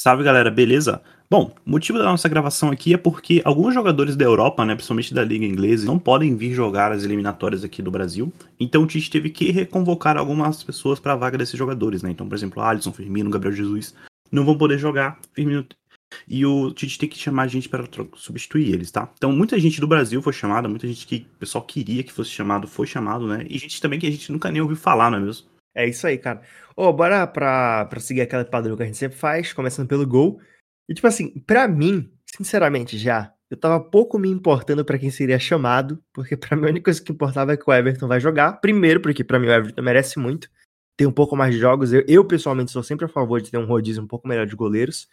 Salve galera, beleza? Bom, o motivo da nossa gravação aqui é porque alguns jogadores da Europa, né, principalmente da Liga Inglesa, não podem vir jogar as eliminatórias aqui do Brasil. Então o Tite teve que reconvocar algumas pessoas para a vaga desses jogadores, né? Então, por exemplo, Alisson, Firmino, Gabriel Jesus não vão poder jogar. Firmino e o Tite tem que chamar gente para substituir eles, tá? Então, muita gente do Brasil foi chamada, muita gente que o pessoal queria que fosse chamado foi chamado, né? E gente também que a gente nunca nem ouviu falar, não é mesmo?
É isso aí, cara. Ô, oh, bora pra, pra seguir aquela padrão que a gente sempre faz, começando pelo gol. E, tipo assim, pra mim, sinceramente, já, eu tava pouco me importando para quem seria chamado, porque pra mim a única coisa que importava é que o Everton vai jogar. Primeiro, porque pra mim o Everton merece muito. Tem um pouco mais de jogos. Eu, eu pessoalmente, sou sempre a favor de ter um rodízio um pouco melhor de goleiros.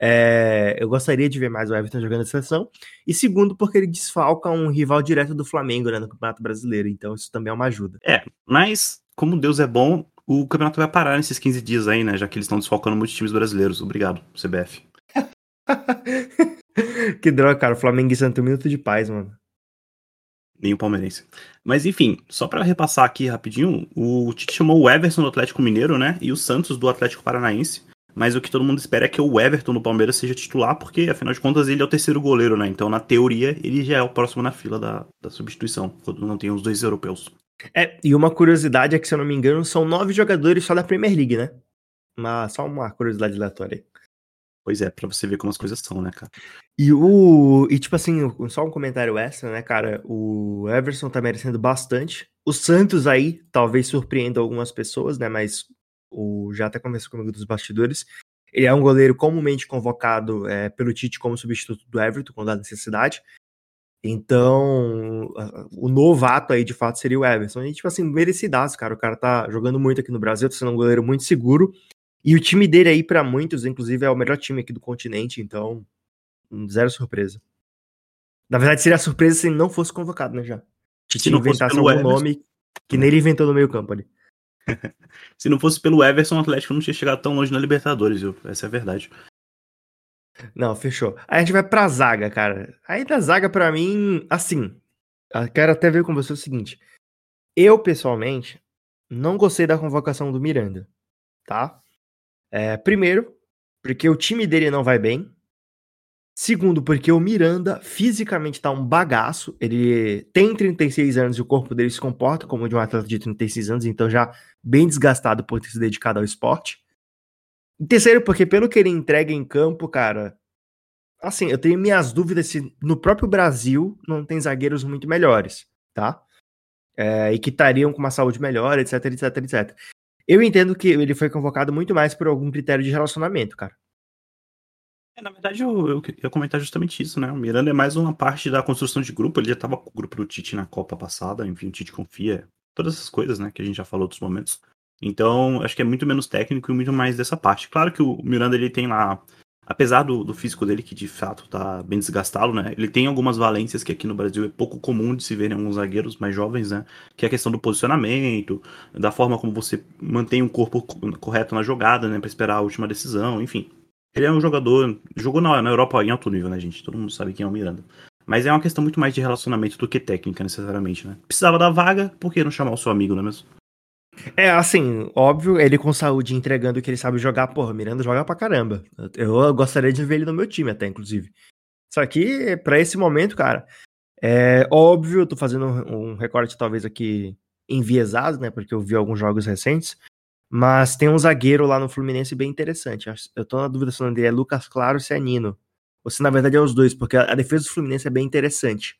É, eu gostaria de ver mais o Everton jogando a seleção. E segundo, porque ele desfalca um rival direto do Flamengo né, no Campeonato Brasileiro. Então isso também é uma ajuda.
É, mas como Deus é bom, o campeonato vai parar nesses 15 dias aí, né? Já que eles estão desfalcando muitos times brasileiros. Obrigado, CBF.
que droga, cara. O Flamengo tem um minuto de paz, mano.
Nem o palmeirense. Mas enfim, só para repassar aqui rapidinho, o Tite chamou o Everson do Atlético Mineiro, né? E o Santos do Atlético Paranaense mas o que todo mundo espera é que o Everton no Palmeiras seja titular, porque afinal de contas ele é o terceiro goleiro, né? Então, na teoria, ele já é o próximo na fila da, da substituição, quando não tem os dois europeus.
É, e uma curiosidade é que, se eu não me engano, são nove jogadores só da Premier League, né? Mas só uma curiosidade aleatória aí.
Pois é, pra você ver como as coisas são, né, cara?
E o. E tipo assim, só um comentário extra, né, cara? O Everson tá merecendo bastante. O Santos aí talvez surpreenda algumas pessoas, né? Mas o já até conversou comigo dos bastidores. Ele é um goleiro comumente convocado é, pelo Tite como substituto do Everton, quando há necessidade. Então, o novato aí, de fato, seria o Everson. E, tipo assim, merecidaço, cara. O cara tá jogando muito aqui no Brasil, tá sendo um goleiro muito seguro. E o time dele aí, para muitos, inclusive, é o melhor time aqui do continente. Então, Zero surpresa. Na verdade, seria surpresa se ele não fosse convocado, né, já.
Fosse
inventasse algum
Everson.
nome que nem ele inventou no meio campo ali.
Se não fosse pelo Everson, o Atlético não tinha chegado tão longe na Libertadores, viu? Essa é a verdade.
Não, fechou. Aí a gente vai pra zaga, cara. Aí da zaga, pra mim, assim, eu quero até ver com você o seguinte. Eu, pessoalmente, não gostei da convocação do Miranda, tá? É, primeiro, porque o time dele não vai bem. Segundo, porque o Miranda fisicamente tá um bagaço. Ele tem 36 anos e o corpo dele se comporta como o de um atleta de 36 anos, então já bem desgastado por ter se dedicado ao esporte. E terceiro, porque pelo que ele entrega em campo, cara, assim, eu tenho minhas dúvidas se no próprio Brasil não tem zagueiros muito melhores, tá? É, e que estariam com uma saúde melhor, etc, etc, etc. Eu entendo que ele foi convocado muito mais por algum critério de relacionamento, cara.
É, na verdade, eu, eu ia comentar justamente isso, né? O Miranda é mais uma parte da construção de grupo. Ele já tava com o grupo do Tite na Copa passada, enfim, o Tite confia. Todas essas coisas, né, que a gente já falou outros momentos. Então, acho que é muito menos técnico e muito mais dessa parte. Claro que o Miranda, ele tem lá, apesar do, do físico dele, que de fato tá bem desgastado, né? Ele tem algumas valências que aqui no Brasil é pouco comum de se ver em alguns zagueiros mais jovens, né? Que é a questão do posicionamento, da forma como você mantém o corpo co- correto na jogada, né? Pra esperar a última decisão, enfim. Ele é um jogador. Jogou na, na Europa em alto nível, né, gente? Todo mundo sabe quem é o Miranda. Mas é uma questão muito mais de relacionamento do que técnica, necessariamente, né? Precisava da vaga, por que não chamar o seu amigo, não é mesmo?
É, assim, óbvio, ele com saúde entregando que ele sabe jogar, porra, Miranda joga pra caramba. Eu, gostaria de ver ele no meu time até, inclusive. Só que, pra esse momento, cara, é óbvio, eu tô fazendo um, um recorte talvez aqui enviesado, né, porque eu vi alguns jogos recentes, mas tem um zagueiro lá no Fluminense bem interessante. Eu tô na dúvida se o nome dele é Lucas Claro ou se é Nino. Ou se na verdade é os dois, porque a, defesa do Fluminense é bem interessante.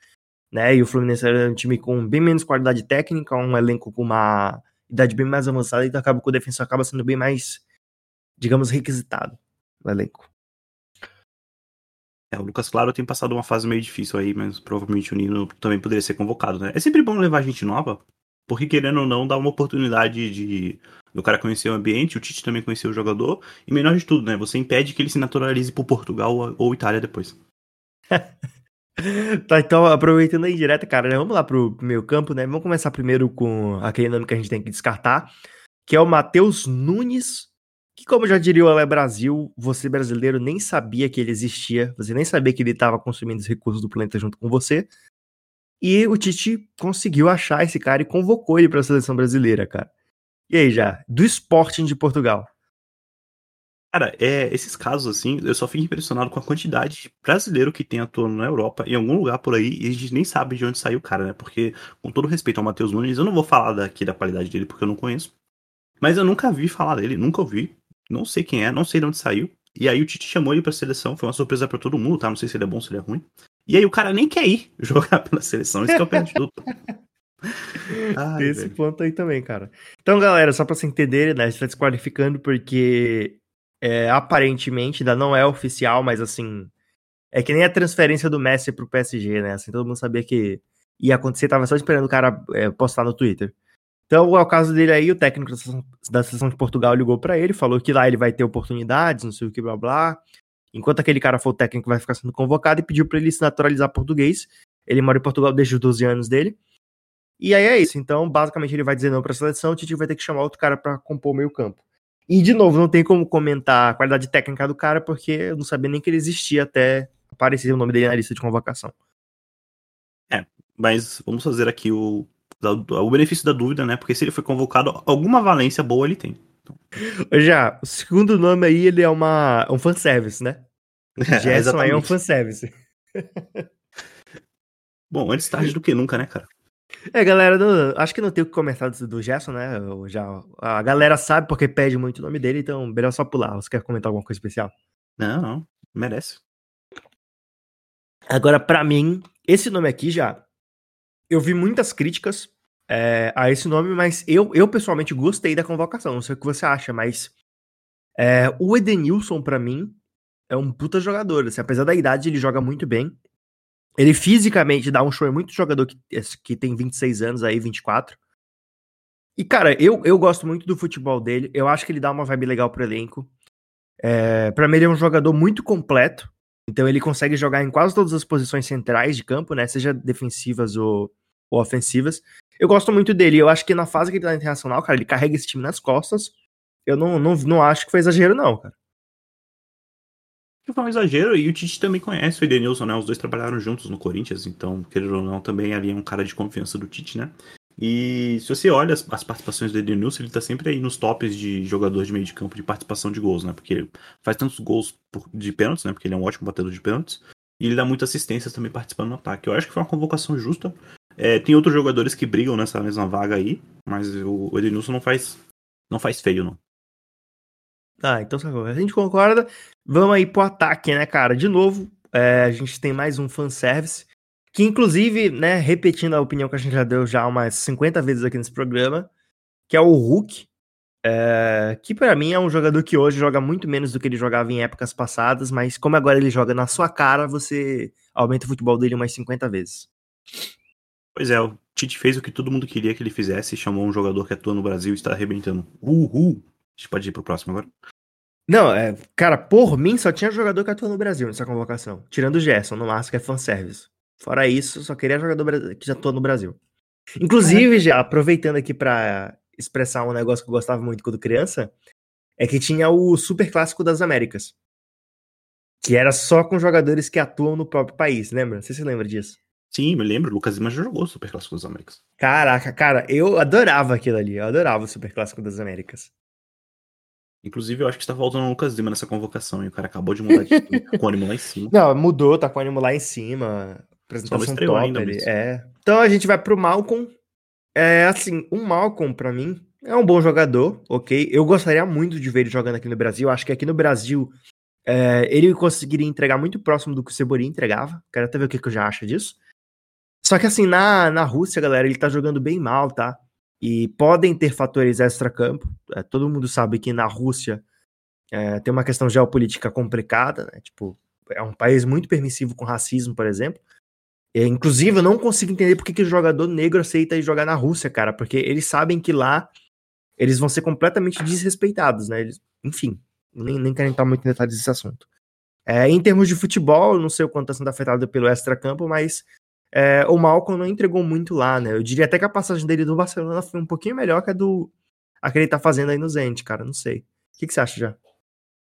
Né? E o Fluminense é um time com bem menos qualidade técnica, um elenco com uma idade bem mais avançada, então acaba que o defensor acaba sendo bem mais, digamos, requisitado no elenco.
É, o Lucas Claro tem passado uma fase meio difícil aí, mas provavelmente o Nino também poderia ser convocado, né? É sempre bom levar gente nova, porque querendo ou não, dá uma oportunidade de do cara conhecer o ambiente, o Tite também conhecer o jogador, e melhor de tudo, né? Você impede que ele se naturalize por Portugal ou- Itália depois.
Tá, então, aproveitando aí direto, cara, né, vamos lá pro meio campo, né? Vamos começar primeiro com aquele nome que a gente tem que descartar, que é o Matheus Nunes, que como já diria o Brasil, você brasileiro nem sabia que ele existia, você nem sabia que ele estava consumindo os recursos do planeta junto com você. E o Tite conseguiu achar esse cara e convocou ele para a seleção brasileira, cara. E aí já, do Sporting de Portugal.
Cara, é, esses casos assim, eu só fico impressionado com a quantidade de brasileiro que tem atuando na Europa, em algum lugar por aí, e a gente nem sabe de onde saiu o cara, né? Porque, com todo respeito ao Matheus Nunes, eu não vou falar daqui da qualidade dele porque eu não conheço. Mas eu nunca vi falar dele, nunca ouvi. Não sei quem é, não sei de onde saiu. E aí o Tite chamou ele pra seleção, foi uma surpresa pra todo mundo, tá? Não sei se ele é bom, se ele é ruim. E aí o cara nem quer ir jogar pela seleção, isso que é o pé de tudo. Ai,
esse
velho.
ponto aí também, cara. Então, galera, só pra você entender, né? A gente tá desqualificando porque é, aparentemente ainda não é oficial, mas assim. É que nem a transferência do Messi pro PSG, né? Assim, todo mundo sabia que ia acontecer, tava só esperando o cara é, postar no Twitter. Então, é o caso dele aí, o técnico da seleção, da seleção de Portugal ligou pra ele, falou que lá ele vai ter oportunidades, não sei o que, blá blá. Enquanto aquele cara for o técnico, vai ficar sendo convocado e pediu pra ele se naturalizar português. Ele mora em Portugal desde os 12 anos dele. E aí é isso. Então, basicamente, ele vai dizer não pra seleção, o Tite vai ter que chamar outro cara pra compor o meio campo. E, de novo, não tem como comentar a qualidade técnica do cara, porque eu não sabia nem que ele existia até aparecer o nome dele na lista de convocação.
Mas vamos fazer aqui o, o benefício da dúvida, né? Porque se ele foi convocado, alguma valência boa ele tem.
Já, o segundo nome aí, ele é uma, um fanservice, né? Gerson aí é um fanservice.
Bom, antes tarde do que nunca, né, cara?
É, galera, não- acho que não tem o que comentar do, do Gerson, né? Eu já, a galera sabe porque pede muito o nome dele, então melhor só pular. Você quer comentar alguma coisa especial?
Não, não. Merece.
Agora, pra mim, esse nome aqui já. Eu vi muitas críticas é, a esse nome, mas eu, eu pessoalmente gostei da convocação. Não sei o que você acha, mas. é, o Edenilson, pra mim, é um puta jogador. assim, apesar da idade, ele joga muito bem. Ele fisicamente dá um show. É muito jogador que, que tem 26 anos aí, 24. E, cara, eu, eu gosto muito do futebol dele. Eu acho que ele dá uma vibe legal pro elenco. É, para mim, ele é um jogador muito completo. Então ele consegue jogar em quase todas as posições centrais de campo, né? Seja defensivas ou, ou ofensivas. Eu gosto muito dele. Eu acho que na fase que ele tá internacional, cara, ele carrega esse time nas costas. Eu não, não, não acho que foi exagero, não, cara.
Foi um exagero, e o Tite também conhece o Edenilson, né? Os dois trabalharam juntos no Corinthians, então, querendo ou não, também ali é um cara de confiança do Tite, né? E se você olha as, as participações do Edenilson, ele tá sempre aí nos tops de jogador de meio de campo de participação de gols, né? Porque ele faz tantos gols por, de pênaltis, né? Porque ele é um ótimo batedor de pênaltis. E ele dá muitas assistências também participando no ataque. Eu acho que foi uma convocação justa. É, tem outros jogadores que brigam nessa mesma vaga aí, mas o, Edenilson não faz, não faz feio, não.
Ah, então a gente concorda. Vamos aí pro ataque, né, cara? De novo, é, a gente tem mais um fanservice. Que inclusive, né, repetindo a opinião que a gente já deu já umas 50 vezes aqui nesse programa, que é o Hulk, é, que para mim é um jogador que hoje joga muito menos do que ele jogava em épocas passadas, mas como agora ele joga na sua cara, você aumenta o futebol dele umas 50 vezes.
Pois é, o Tite fez o que todo mundo queria que ele fizesse, chamou um jogador que atua no Brasil e está arrebentando. Uhul! A gente pode ir pro próximo agora?
Não, é, cara, por mim só tinha jogador que atua no Brasil nessa convocação. Tirando o Gerson, no máximo que é fanservice. Fora isso, só queria jogador que já atua no Brasil. Inclusive, já aproveitando aqui para expressar um negócio que eu gostava muito quando criança, é que tinha o Super Clássico das Américas. Que era só com jogadores que atuam no próprio país, lembra? Você se lembra disso?
Sim, me lembro. O Lucas Lima já jogou o Super Clássico das Américas.
Caraca, cara, eu adorava aquilo ali. Eu adorava o Super Clássico das Américas.
Inclusive, eu acho que está faltando o Lucas Lima nessa convocação e o cara acabou de mudar de time, com o ânimo lá em cima.
Não, mudou, tá com o ânimo lá em cima. Apresentação top ainda, ele, é. Então a gente vai pro Malcolm. É assim, o Malcolm, para mim, é um bom jogador, ok? Eu gostaria muito de ver ele jogando aqui no Brasil. Acho que aqui no Brasil é, ele conseguiria entregar muito próximo do que o Cebolinha entregava. Quero até ver o que, que eu já acho disso. Só que assim, na, na Rússia, galera, ele tá jogando bem mal, tá? E podem ter fatores extra-campo. É, todo mundo sabe que na Rússia é, tem uma questão geopolítica complicada, né? Tipo, é um país muito permissivo com racismo, por exemplo. É, inclusive, eu não consigo entender por que, que o jogador negro aceita ir jogar na Rússia, cara, porque eles sabem que lá eles vão ser completamente desrespeitados, né? Eles, enfim, nem, nem quero entrar muito em detalhes desse assunto. É, em termos de futebol, não sei o quanto está sendo afetado pelo extra-campo, mas é, o Malcolm não entregou muito lá, né? Eu diria até que a passagem dele do Barcelona foi um pouquinho melhor que a do a que ele tá fazendo aí no Zenit, cara. Não sei. O que, que você acha já?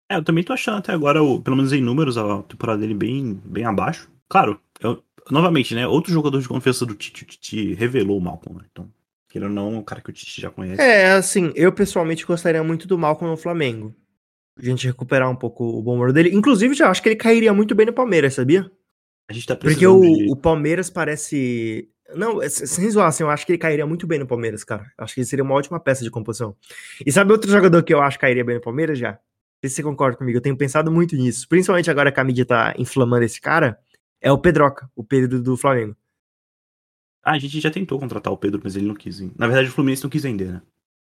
É, eu também tô achando até agora, pelo menos em números, a temporada dele bem, bem abaixo. Claro, eu, novamente, né? Outro jogador de confiança do Tite, o Tite revelou o Malcolm, né? Então, queira ou não, é um cara que o Tite já conhece.
É, assim, eu pessoalmente gostaria muito do Malcolm no Flamengo. A gente recuperar um pouco o bom humor dele. Inclusive, já acho que ele cairia muito bem no Palmeiras, sabia?
A gente tá
Porque o,
de...
o Palmeiras parece. Não, sem zoar, assim, eu acho que ele cairia muito bem no Palmeiras, cara. Acho que ele seria uma ótima peça de composição. E sabe outro jogador que eu acho que cairia bem no Palmeiras já? Não sei se você concorda comigo, eu tenho pensado muito nisso. Principalmente agora que a mídia tá inflamando esse cara, é o Pedroca, o Pedro do Flamengo.
Ah, a gente já tentou contratar o Pedro, mas ele não quis. Hein? Na verdade, o Fluminense não quis vender, né?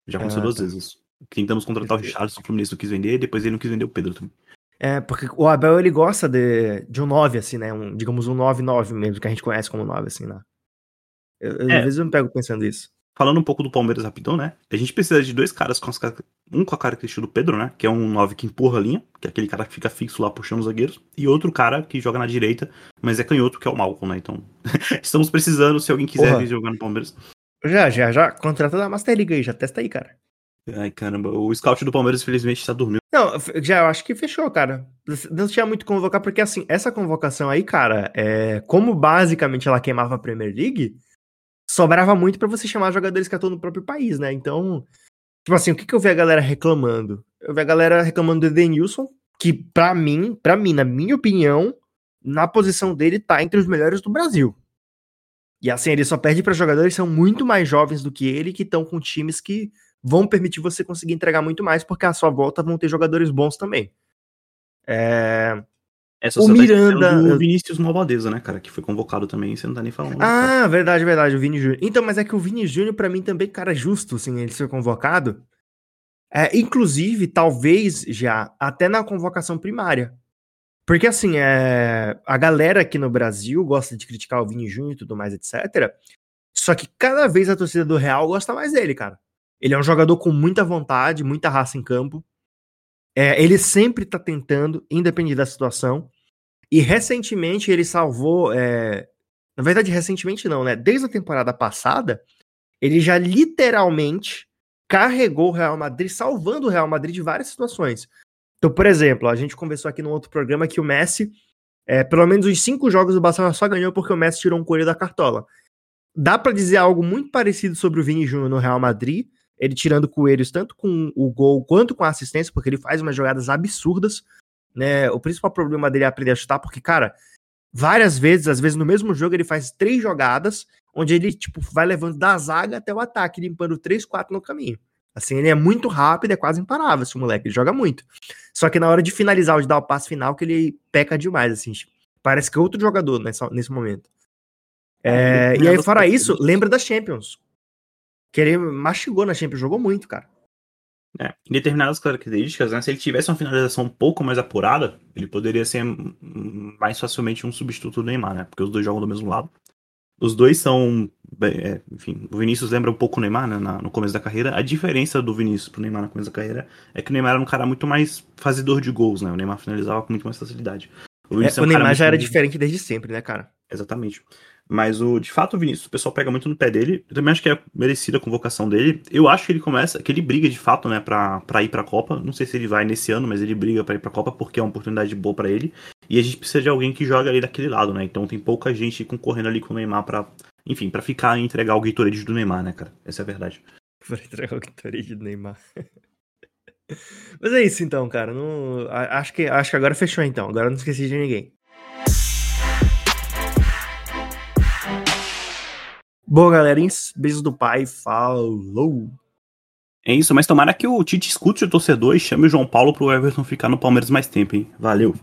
Já aconteceu ah, duas tá. vezes. Tentamos contratar o Richardson, o Fluminense não quis vender, e depois ele não quis vender o Pedro também.
É, porque o Abel ele gosta de, de um 9, assim, né? Um, digamos um 9-9 mesmo, que a gente conhece como 9, assim, né? Eu, é. Às vezes eu me pego pensando isso.
Falando um pouco do Palmeiras rapidão, né? A gente precisa de dois caras com as um com a característica do Pedro, né? Que é um 9 que empurra a linha, que é aquele cara que fica fixo lá puxando os zagueiros, e outro cara que joga na direita, mas é canhoto, que é o Malcolm, né? Então, estamos precisando, se alguém quiser Porra. vir jogar no Palmeiras.
Já, já, já. Contrata da Master League aí, já testa aí, cara.
Ai, caramba, o scout do Palmeiras, infelizmente, tá dormindo.
Não, já eu acho que fechou, cara. Não tinha muito convocar, porque assim, essa convocação aí, cara, é, como basicamente ela queimava a Premier League, sobrava muito para você chamar jogadores que atuam no próprio país, né? Então, tipo assim, o que, que eu vi a galera reclamando? Eu vi a galera reclamando do Edenilson, que para mim, para mim, na minha opinião, na posição dele tá entre os melhores do Brasil. E assim, ele só perde para jogadores que são muito mais jovens do que ele, que estão com times que vão permitir você conseguir entregar muito mais, porque à sua volta vão ter jogadores bons também. É...
Essa o tá Miranda. o Vinícius Malvadeza, né, cara? Que foi convocado também, você não tá nem falando.
Ah, cara. verdade, verdade, o Vini Júnior. Então, mas é que o Vini Júnior, pra mim, também, cara, justo, assim, ele ser convocado. É, inclusive, talvez já até na convocação primária. Porque, assim, é, a galera aqui no Brasil gosta de criticar o Vini Júnior e tudo mais, etc. Só que cada vez a torcida do Real gosta mais dele, cara. Ele é um jogador com muita vontade, muita raça em campo. É, ele sempre tá tentando, independente da situação. E recentemente ele salvou. é, Na verdade, recentemente não, né? Desde a temporada passada, ele já literalmente carregou o Real Madrid, salvando o Real Madrid de várias situações. Então, por exemplo, a gente conversou aqui no outro programa que o Messi, é, pelo menos os cinco jogos do Barcelona só ganhou porque o Messi tirou um coelho da cartola. Dá pra dizer algo muito parecido sobre o Vini Júnior no Real Madrid, ele tirando coelhos tanto com o gol quanto com a assistência, porque ele faz umas jogadas absurdas, né? O principal problema dele é aprender a chutar, porque, cara, várias vezes, às vezes no mesmo jogo, ele faz três jogadas, onde ele, tipo, vai levando da zaga até o ataque, limpando três, quatro no caminho. Assim, ele é muito rápido, é quase imparável esse moleque, ele joga muito. Só que na hora de finalizar, ou de dar o passe final, que ele peca demais, assim, parece que é outro jogador nessa, nesse momento. É, e aí, fora isso, lembra da Champions. Que ele mastigou na Champions, jogou muito, cara.
É, em determinadas características, né, se ele tivesse uma finalização um pouco mais apurada, ele poderia ser mais facilmente um substituto do Neymar, né? Porque os dois jogam do mesmo lado. Os dois são. é, enfim, o Vinícius lembra um pouco o Neymar né, na- no começo da carreira. A diferença do Vinícius pro Neymar no começo da carreira é que o Neymar era um cara muito mais fazedor de gols, né? O Neymar finalizava com muito mais facilidade.
É,
Vinícius é
o Neymar já era diferente desde sempre, né, cara?
Exatamente. Mas o, de fato, o Vinícius, o pessoal pega muito no pé dele. Eu também acho que é merecida a convocação dele. Eu acho que ele começa, que ele briga de fato, né, pra, pra ir pra Copa. Não sei se ele vai nesse ano, mas ele briga pra ir pra Copa porque é uma oportunidade boa pra ele. E a gente precisa de alguém que joga ali daquele lado, né? Então tem pouca gente concorrendo ali com o Neymar pra, enfim, pra ficar e entregar o Gatorade do Neymar, né, cara? Essa é a verdade.
Pra entregar o Gatorade do Neymar. Mas é isso então, cara. Não, acho, que, acho que agora fechou então. Agora não esqueci de ninguém. Bom, galerinhas, beijos do pai, falou!
É isso, mas tomara que o Tite escute o torcedor e chame o João Paulo pro Everton ficar no Palmeiras mais tempo, hein? Valeu.